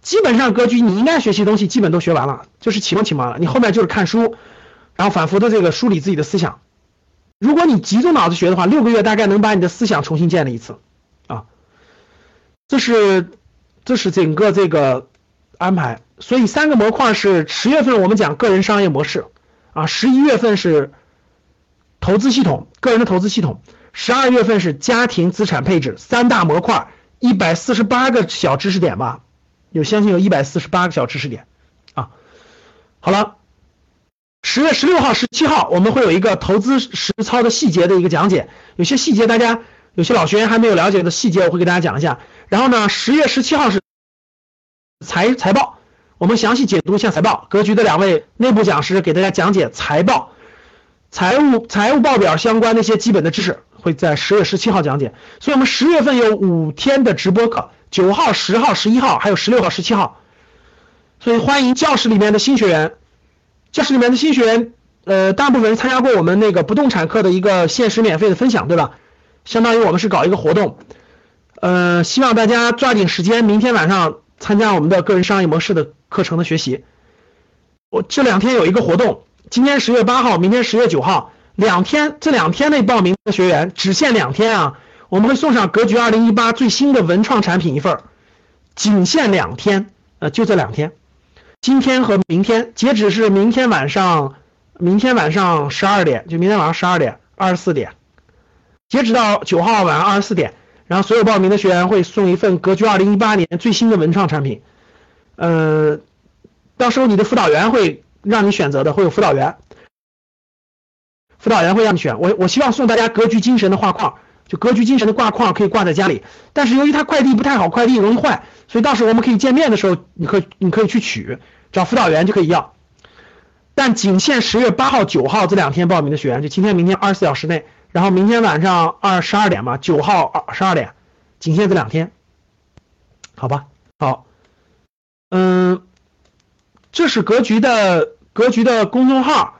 基本上格局你应该学习的东西基本都学完了，就是启蒙启蒙了，你后面就是看书，然后反复的这个梳理自己的思想。如果你集中脑子学的话，六个月大概能把你的思想重新建立一次，啊，这是。这是整个这个安排，所以三个模块是十月份我们讲个人商业模式啊，十一月份是投资系统，个人的投资系统，十二月份是家庭资产配置，三大模块，一百四十八个小知识点吧，有相信有一百四十八个小知识点啊。好了，十月十六号、十七号我们会有一个投资实操的细节的一个讲解，有些细节大家有些老学员还没有了解的细节，我会给大家讲一下。然后呢，十月十七号是财财报，我们详细解读一下财报。格局的两位内部讲师给大家讲解财报、财务财务报表相关的一些基本的知识，会在十月十七号讲解。所以，我们十月份有五天的直播课，九号、十号、十一号，还有十六号、十七号。所以，欢迎教室里面的新学员，教室里面的新学员，呃，大部分人参加过我们那个不动产课的一个限时免费的分享，对吧？相当于我们是搞一个活动。呃，希望大家抓紧时间，明天晚上参加我们的个人商业模式的课程的学习。我这两天有一个活动，今天十月八号，明天十月九号，两天，这两天内报名的学员只限两天啊，我们会送上格局二零一八最新的文创产品一份，仅限两天，呃，就这两天，今天和明天，截止是明天晚上，明天晚上十二点，就明天晚上十二点二十四点，截止到九号晚上二十四点。然后所有报名的学员会送一份格局二零一八年最新的文创产品，呃，到时候你的辅导员会让你选择的，会有辅导员，辅导员会让你选。我我希望送大家格局精神的画框，就格局精神的挂框可以挂在家里，但是由于它快递不太好，快递容易坏，所以到时候我们可以见面的时候，你可以你可以去取，找辅导员就可以要，但仅限十月八号、九号这两天报名的学员，就今天、明天二十四小时内。然后明天晚上二十二点嘛，九号二十二点，仅限这两天，好吧？好，嗯，这是格局的格局的公众号，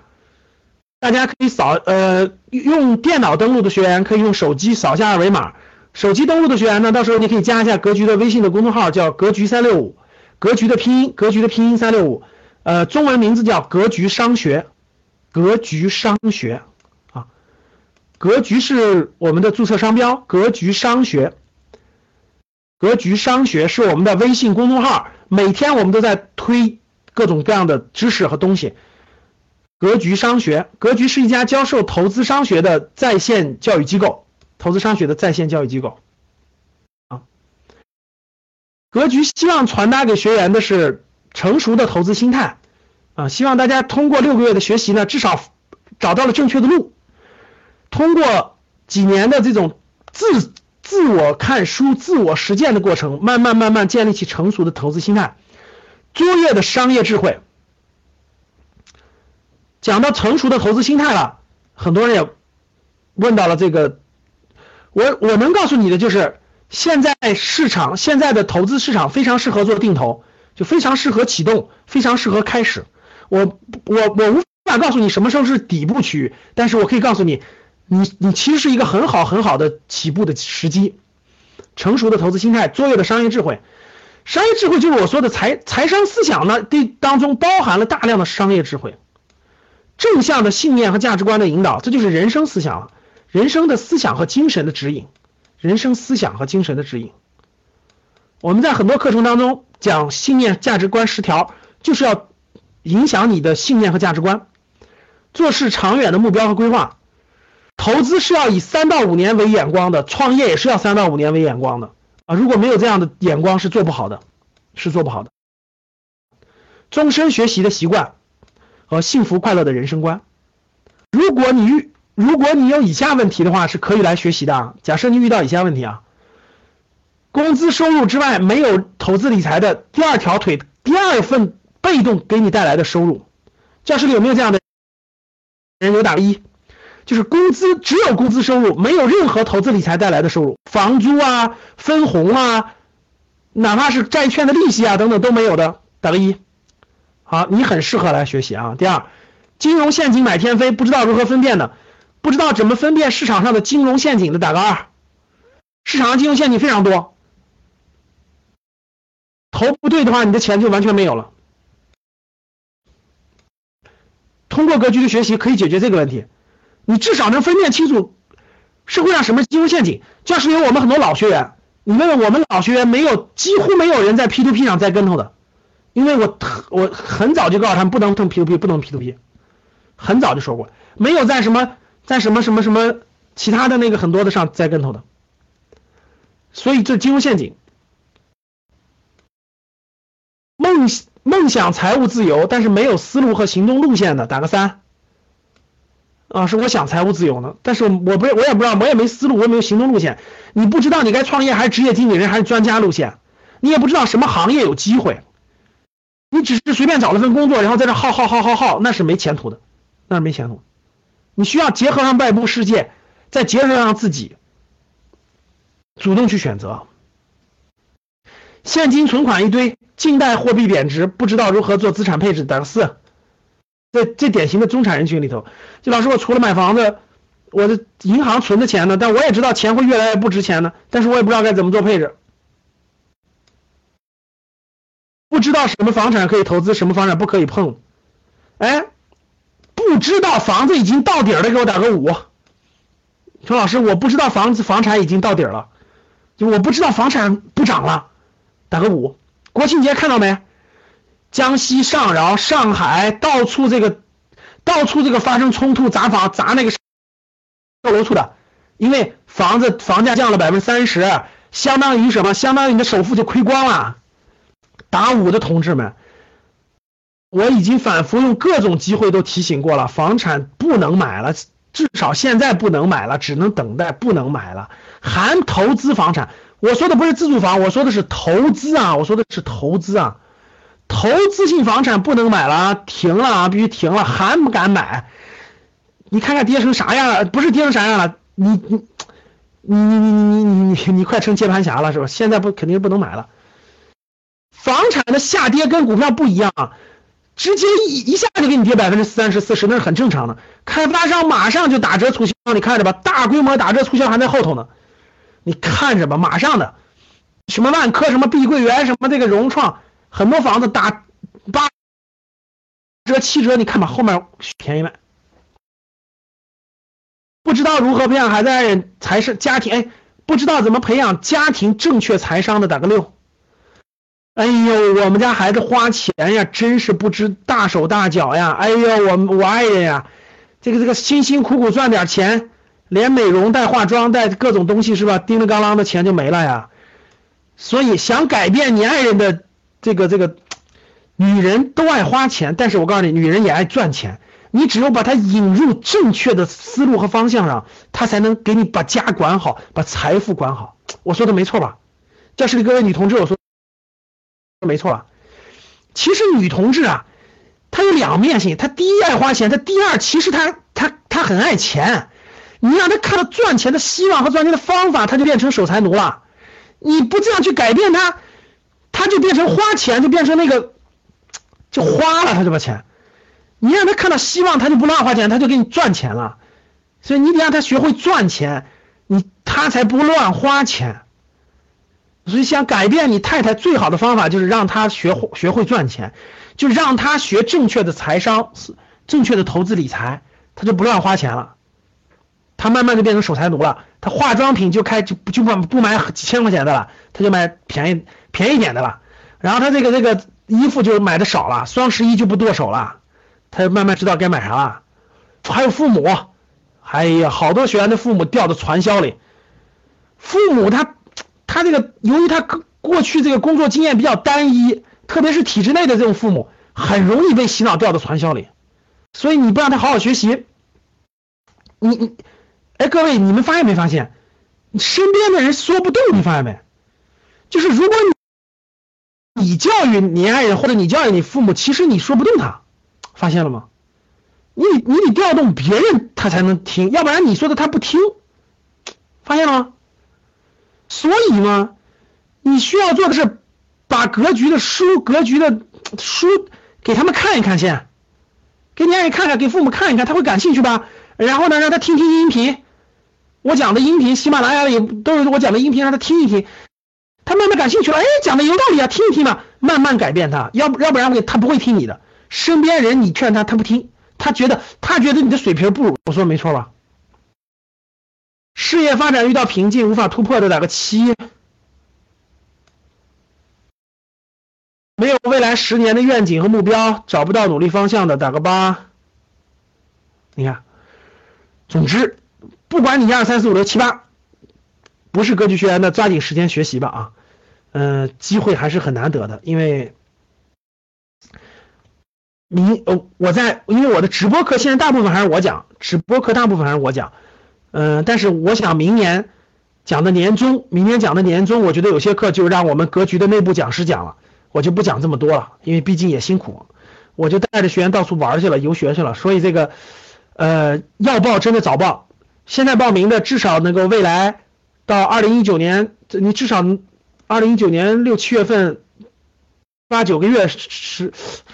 大家可以扫呃用电脑登录的学员可以用手机扫下二维码，手机登录的学员呢，到时候你可以加一下格局的微信的公众号，叫格局三六五，格局的拼音格局的拼音三六五，呃，中文名字叫格局商学，格局商学。啊格局是我们的注册商标，格局商学，格局商学是我们的微信公众号，每天我们都在推各种各样的知识和东西。格局商学，格局是一家教授投资商学的在线教育机构，投资商学的在线教育机构。啊，格局希望传达给学员的是成熟的投资心态，啊，希望大家通过六个月的学习呢，至少找到了正确的路。通过几年的这种自自我看书、自我实践的过程，慢慢慢慢建立起成熟的投资心态、卓越的商业智慧。讲到成熟的投资心态了，很多人也问到了这个，我我能告诉你的就是，现在市场现在的投资市场非常适合做定投，就非常适合启动，非常适合开始。我我我无法告诉你什么时候是底部区域，但是我可以告诉你。你你其实是一个很好很好的起步的时机，成熟的投资心态，卓越的商业智慧，商业智慧就是我说的财财商思想呢，对当中包含了大量的商业智慧，正向的信念和价值观的引导，这就是人生思想了，人生的思想和精神的指引，人生思想和精神的指引。我们在很多课程当中讲信念价值观十条，就是要影响你的信念和价值观，做事长远的目标和规划。投资是要以三到五年为眼光的，创业也是要三到五年为眼光的。啊！如果没有这样的眼光，是做不好的，是做不好的。终身学习的习惯和幸福快乐的人生观。如果你遇如果你有以下问题的话，是可以来学习的啊。假设你遇到以下问题啊，工资收入之外没有投资理财的第二条腿，第二份被动给你带来的收入，教室里有没有这样的人？有打个一，就是工资只有工资收入，没有任何投资理财带来的收入，房租啊、分红啊，哪怕是债券的利息啊等等都没有的，打个一。好，你很适合来学习啊。第二，金融陷阱买天飞，不知道如何分辨的。不知道怎么分辨市场上的金融陷阱的，打个二。市场上金融陷阱非常多，投不对的话，你的钱就完全没有了。通过格局的学习可以解决这个问题，你至少能分辨清楚社会上什么金融陷阱。就是因为我们很多老学员，你问问我们老学员，没有几乎没有人在 P to P 上栽跟头的，因为我我很早就告诉他们不能碰 P to P，不能 P to P，很早就说过，没有在什么。在什么什么什么其他的那个很多的上栽跟头的，所以这金融陷阱。梦梦想财务自由，但是没有思路和行动路线的，打个三。啊，是我想财务自由呢，但是我不我也不知道，我也没思路，我也没有行动路线。你不知道你该创业还是职业经理人还是专家路线，你也不知道什么行业有机会，你只是随便找了份工作，然后在这耗耗耗耗耗，那是没前途的，那是没前途。你需要结合上外部世界，再结合上自己，主动去选择。现金存款一堆，近代货币贬值，不知道如何做资产配置，打个四。这这典型的中产人群里头，就老师，我除了买房子，我的银行存的钱呢？但我也知道钱会越来越不值钱呢，但是我也不知道该怎么做配置，不知道什么房产可以投资，什么房产不可以碰，哎。不知道房子已经到底了，给我打个五。说老师，我不知道房子房产已经到底了，就我不知道房产不涨了，打个五。国庆节看到没？江西上饶、上海到处这个，到处这个发生冲突砸房砸那个售楼处的，因为房子房价降了百分之三十，相当于什么？相当于你的首付就亏光了。打五的同志们。我已经反复用各种机会都提醒过了，房产不能买了，至少现在不能买了，只能等待，不能买了。含投资房产，我说的不是自住房，我说的是投资啊，我说的是投资啊，投资性房产不能买了，停了啊，必须停了，还不敢买。你看看跌成啥样了？不是跌成啥样了？你你你你你你你你快成接盘侠了是吧？现在不肯定不能买了。房产的下跌跟股票不一样。直接一一下就给你跌百分之三十四十，那是很正常的。开发商马上就打折促销，你看着吧，大规模打折促销还在后头呢。你看着吧，马上的，什么万科、什么碧桂园、什么这个融创，很多房子打八折、七折，你看吧，后面便宜卖。不知道如何培养孩子爱人才是家庭，哎，不知道怎么培养家庭正确财商的，打个六。哎呦，我们家孩子花钱呀，真是不知大手大脚呀！哎呦，我我爱人呀，这个这个辛辛苦苦赚点钱，连美容带化妆带各种东西是吧？叮叮当啷的钱就没了呀。所以想改变你爱人的这个这个，女人都爱花钱，但是我告诉你，女人也爱赚钱。你只有把她引入正确的思路和方向上，她才能给你把家管好，把财富管好。我说的没错吧？教室里各位女同志，我说。没错，其实女同志啊，她有两面性。她第一爱花钱，她第二其实她她她很爱钱。你让她看到赚钱的希望和赚钱的方法，她就变成守财奴了。你不这样去改变她，他就变成花钱，就变成那个就花了，他就把钱。你让他看到希望，他就不乱花钱，他就给你赚钱了。所以你得让他学会赚钱，你他才不乱花钱。所以想改变你太太最好的方法就是让他学学会赚钱，就让他学正确的财商，正确的投资理财，他就不乱花钱了，他慢慢就变成守财奴了。他化妆品就开就就不不买几千块钱的了，他就买便宜便宜点的了。然后他这个这个衣服就买的少了，双十一就不剁手了，他就慢慢知道该买啥了。还有父母，哎呀，好多学员的父母掉到传销里，父母他。他这个由于他过去这个工作经验比较单一，特别是体制内的这种父母，很容易被洗脑掉到传销里。所以你不让他好好学习，你你，哎，各位你们发现没发现，身边的人说不动，你发现没？就是如果你你教育你爱人或者你教育你父母，其实你说不动他，发现了吗？你你得调动别人他才能听，要不然你说的他不听，发现了吗？所以呢，你需要做的是把格局的书、格局的书给他们看一看先。给你爱人看看，给父母看一看，他会感兴趣吧？然后呢，让他听听音频，我讲的音频，喜马拉雅里都有我讲的音频，让他听一听，他慢慢感兴趣了，哎，讲的有道理啊，听一听嘛，慢慢改变他，要不要不然他不会听你的。身边人你劝他，他不听，他觉得他觉得你的水平不如，我说没错吧？事业发展遇到瓶颈，无法突破的打个七。没有未来十年的愿景和目标，找不到努力方向的，打个八。你看，总之，不管你一二三四五六七八，不是格局学员的，抓紧时间学习吧啊！嗯，机会还是很难得的，因为，你呃，我在，因为我的直播课现在大部分还是我讲，直播课大部分还是我讲，嗯，但是我想明年讲的年终，明年讲的年终，我觉得有些课就让我们格局的内部讲师讲了。我就不讲这么多了，因为毕竟也辛苦，我就带着学员到处玩去了，游学去了。所以这个，呃，要报真的早报，现在报名的至少能够未来到二零一九年，你至少二零一九年六七月份，八九个月十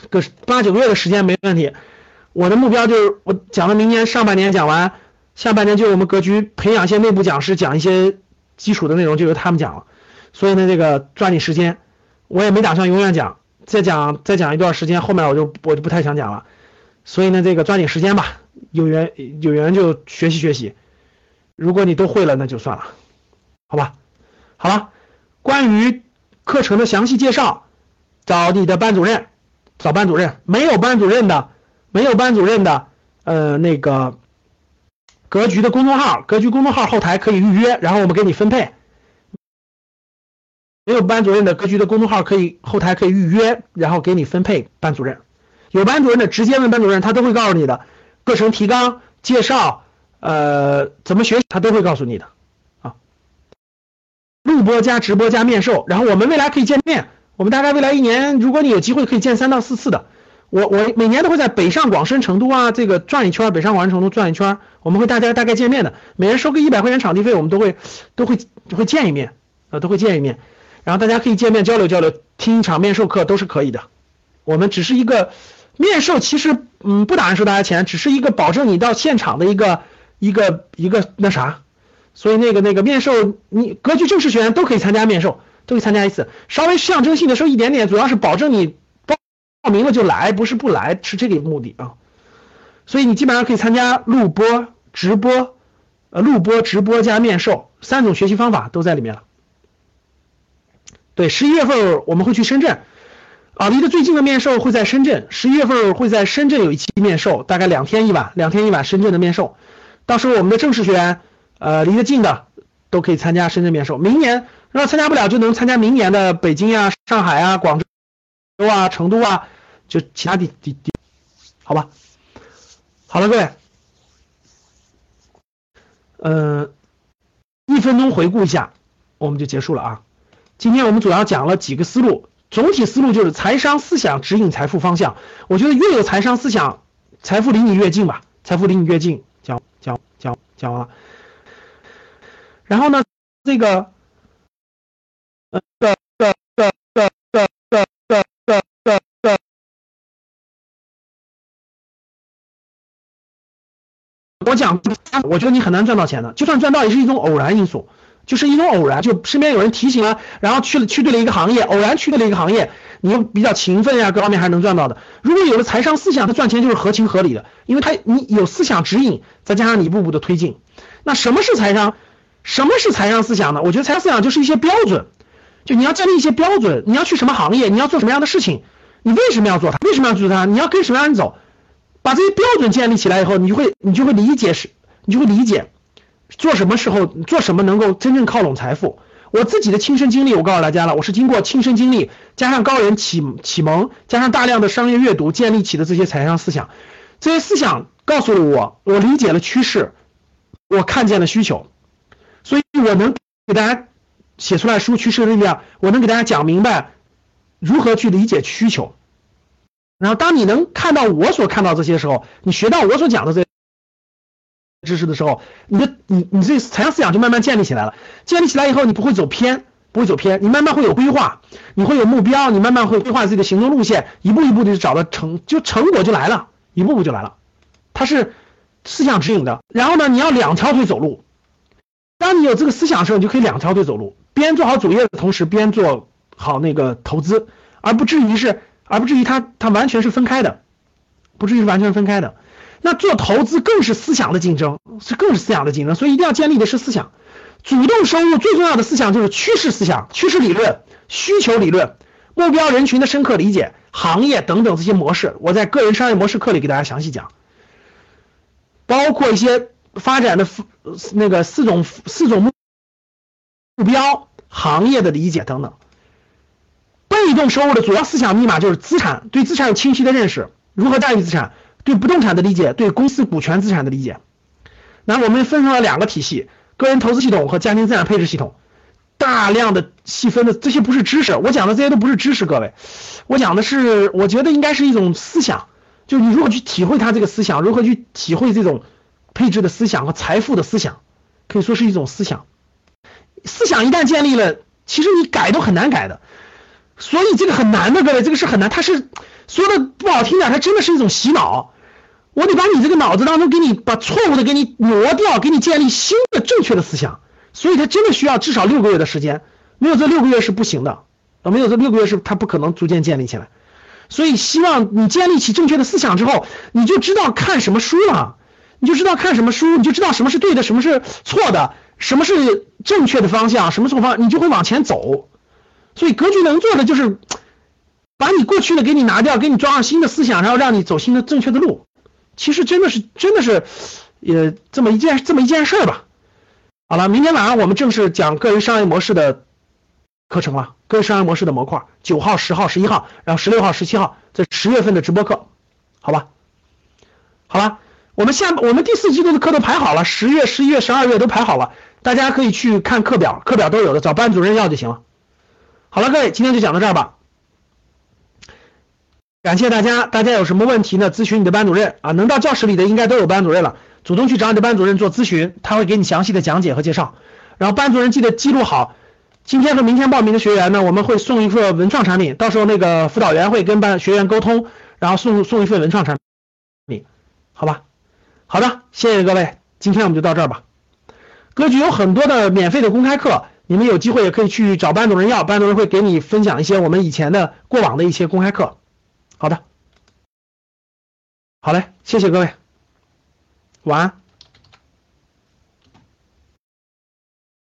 个八九个月的时间没问题。我的目标就是我讲了明年上半年讲完，下半年就我们格局培养一些内部讲师，讲一些基础的内容就由他们讲了。所以呢，这个抓紧时间。我也没打算永远讲，再讲再讲一段时间，后面我就我就不太想讲了。所以呢，这个抓紧时间吧，有缘有缘就学习学习。如果你都会了，那就算了，好吧？好了，关于课程的详细介绍，找你的班主任，找班主任。没有班主任的，没有班主任的，呃，那个格局的公众号，格局公众号后台可以预约，然后我们给你分配。没有班主任的格局的公众号可以后台可以预约，然后给你分配班主任。有班主任的直接问班主任，他都会告诉你的课程提纲介绍，呃，怎么学他都会告诉你的。录播加直播加面授，然后我们未来可以见面，我们大概未来一年，如果你有机会可以见三到四次的。我我每年都会在北上广深成都啊这个转一圈，北上广深成都转一圈，我们会大家大概见面的，每人收个一百块钱场地费，我们都会都会会见一面啊，都会见一面。然后大家可以见面交流交流，听一场面授课都是可以的。我们只是一个面授，其实嗯不打算收大家钱，只是一个保证你到现场的一个一个一个那啥。所以那个那个面授，你格局正式学员都可以参加面授，都可以参加一次，稍微象征性的收一点点，主要是保证你报报名了就来，不是不来，是这个目的啊。所以你基本上可以参加录播、直播，呃录播、直播加面授三种学习方法都在里面了。对，十一月份我们会去深圳，啊，离得最近的面授会在深圳，十一月份会在深圳有一期面授，大概两天一晚，两天一晚深圳的面授，到时候我们的正式学员，呃，离得近的都可以参加深圳面授。明年如果参加不了，就能参加明年的北京啊、上海啊、广州啊、成都啊，就其他地地地，好吧？好了，各位，嗯，一分钟回顾一下，我们就结束了啊。今天我们主要讲了几个思路，总体思路就是财商思想指引财富方向。我觉得越有财商思想，财富离你越近吧，财富离你越近。讲讲讲讲完了，然后呢，这个，呃，个个个个个个个个个，我讲，我觉得你很难赚到钱的，就算赚到也是一种偶然因素。就是一种偶然，就身边有人提醒了，然后去了去对了一个行业，偶然去对了一个行业，你又比较勤奋呀，各方面还是能赚到的。如果有了财商思想，他赚钱就是合情合理的，因为他你有思想指引，再加上你一步步的推进。那什么是财商？什么是财商思想呢？我觉得财商思想就是一些标准，就你要建立一些标准，你要去什么行业，你要做什么样的事情，你为什么要做它？为什么要做它？你要跟什么样的人走？把这些标准建立起来以后，你就会你就会理解是，你就会理解。做什么时候做什么能够真正靠拢财富？我自己的亲身经历，我告诉大家了，我是经过亲身经历，加上高人启启蒙，加上大量的商业阅读建立起的这些财商思想，这些思想告诉了我，我理解了趋势，我看见了需求，所以我能给大家写出来书《趋势的力量》，我能给大家讲明白如何去理解需求。然后，当你能看到我所看到这些时候，你学到我所讲的这。知识的时候，你的你你这财商思想就慢慢建立起来了。建立起来以后，你不会走偏，不会走偏，你慢慢会有规划，你会有目标，你慢慢会规划自己的行动路线，一步一步的就找到成就成果就来了，一步步就来了。它是思想指引的。然后呢，你要两条腿走路。当你有这个思想的时候，你就可以两条腿走路，边做好主业的同时，边做好那个投资，而不至于是，而不至于它它完全是分开的，不至于完全分开的。那做投资更是思想的竞争，是更是思想的竞争，所以一定要建立的是思想。主动收入最重要的思想就是趋势思想、趋势理论、需求理论、目标人群的深刻理解、行业等等这些模式。我在个人商业模式课里给大家详细讲，包括一些发展的那个四种四种目目标、行业的理解等等。被动收入的主要思想密码就是资产，对资产有清晰的认识，如何驾驭资产。对不动产的理解，对公司股权资产的理解，那我们分成了两个体系：个人投资系统和家庭资产配置系统。大量的细分的这些不是知识，我讲的这些都不是知识，各位，我讲的是，我觉得应该是一种思想，就你如何去体会它这个思想，如何去体会这种配置的思想和财富的思想，可以说是一种思想。思想一旦建立了，其实你改都很难改的，所以这个很难的，各位，这个是很难，它是说的不好听点，它真的是一种洗脑。我得把你这个脑子当中给你把错误的给你挪掉，给你建立新的正确的思想，所以他真的需要至少六个月的时间，没有这六个月是不行的。啊，没有这六个月是他不可能逐渐建立起来，所以希望你建立起正确的思想之后，你就知道看什么书了，你就知道看什么书，你就知道什么是对的，什么是错的，什么是正确的方向，什么错方，你就会往前走。所以格局能做的就是把你过去的给你拿掉，给你装上新的思想，然后让你走新的正确的路。其实真的是真的是，也这么一件这么一件事儿吧。好了，明天晚上我们正式讲个人商业模式的课程了，个人商业模式的模块，九号、十号、十一号，然后十六号、十七号，这十月份的直播课，好吧？好了，我们下我们第四季度的课都排好了，十月、十一月、十二月都排好了，大家可以去看课表，课表都有的，找班主任要就行了。好了，各位，今天就讲到这儿吧。感谢大家，大家有什么问题呢？咨询你的班主任啊，能到教室里的应该都有班主任了，主动去找你的班主任做咨询，他会给你详细的讲解和介绍。然后班主任记得记录好，今天和明天报名的学员呢，我们会送一份文创产品，到时候那个辅导员会跟班学员沟通，然后送送一份文创产品，好吧？好的，谢谢各位，今天我们就到这儿吧。格局有很多的免费的公开课，你们有机会也可以去找班主任要，班主任会给你分享一些我们以前的过往的一些公开课。好的，好嘞，谢谢各位，晚安。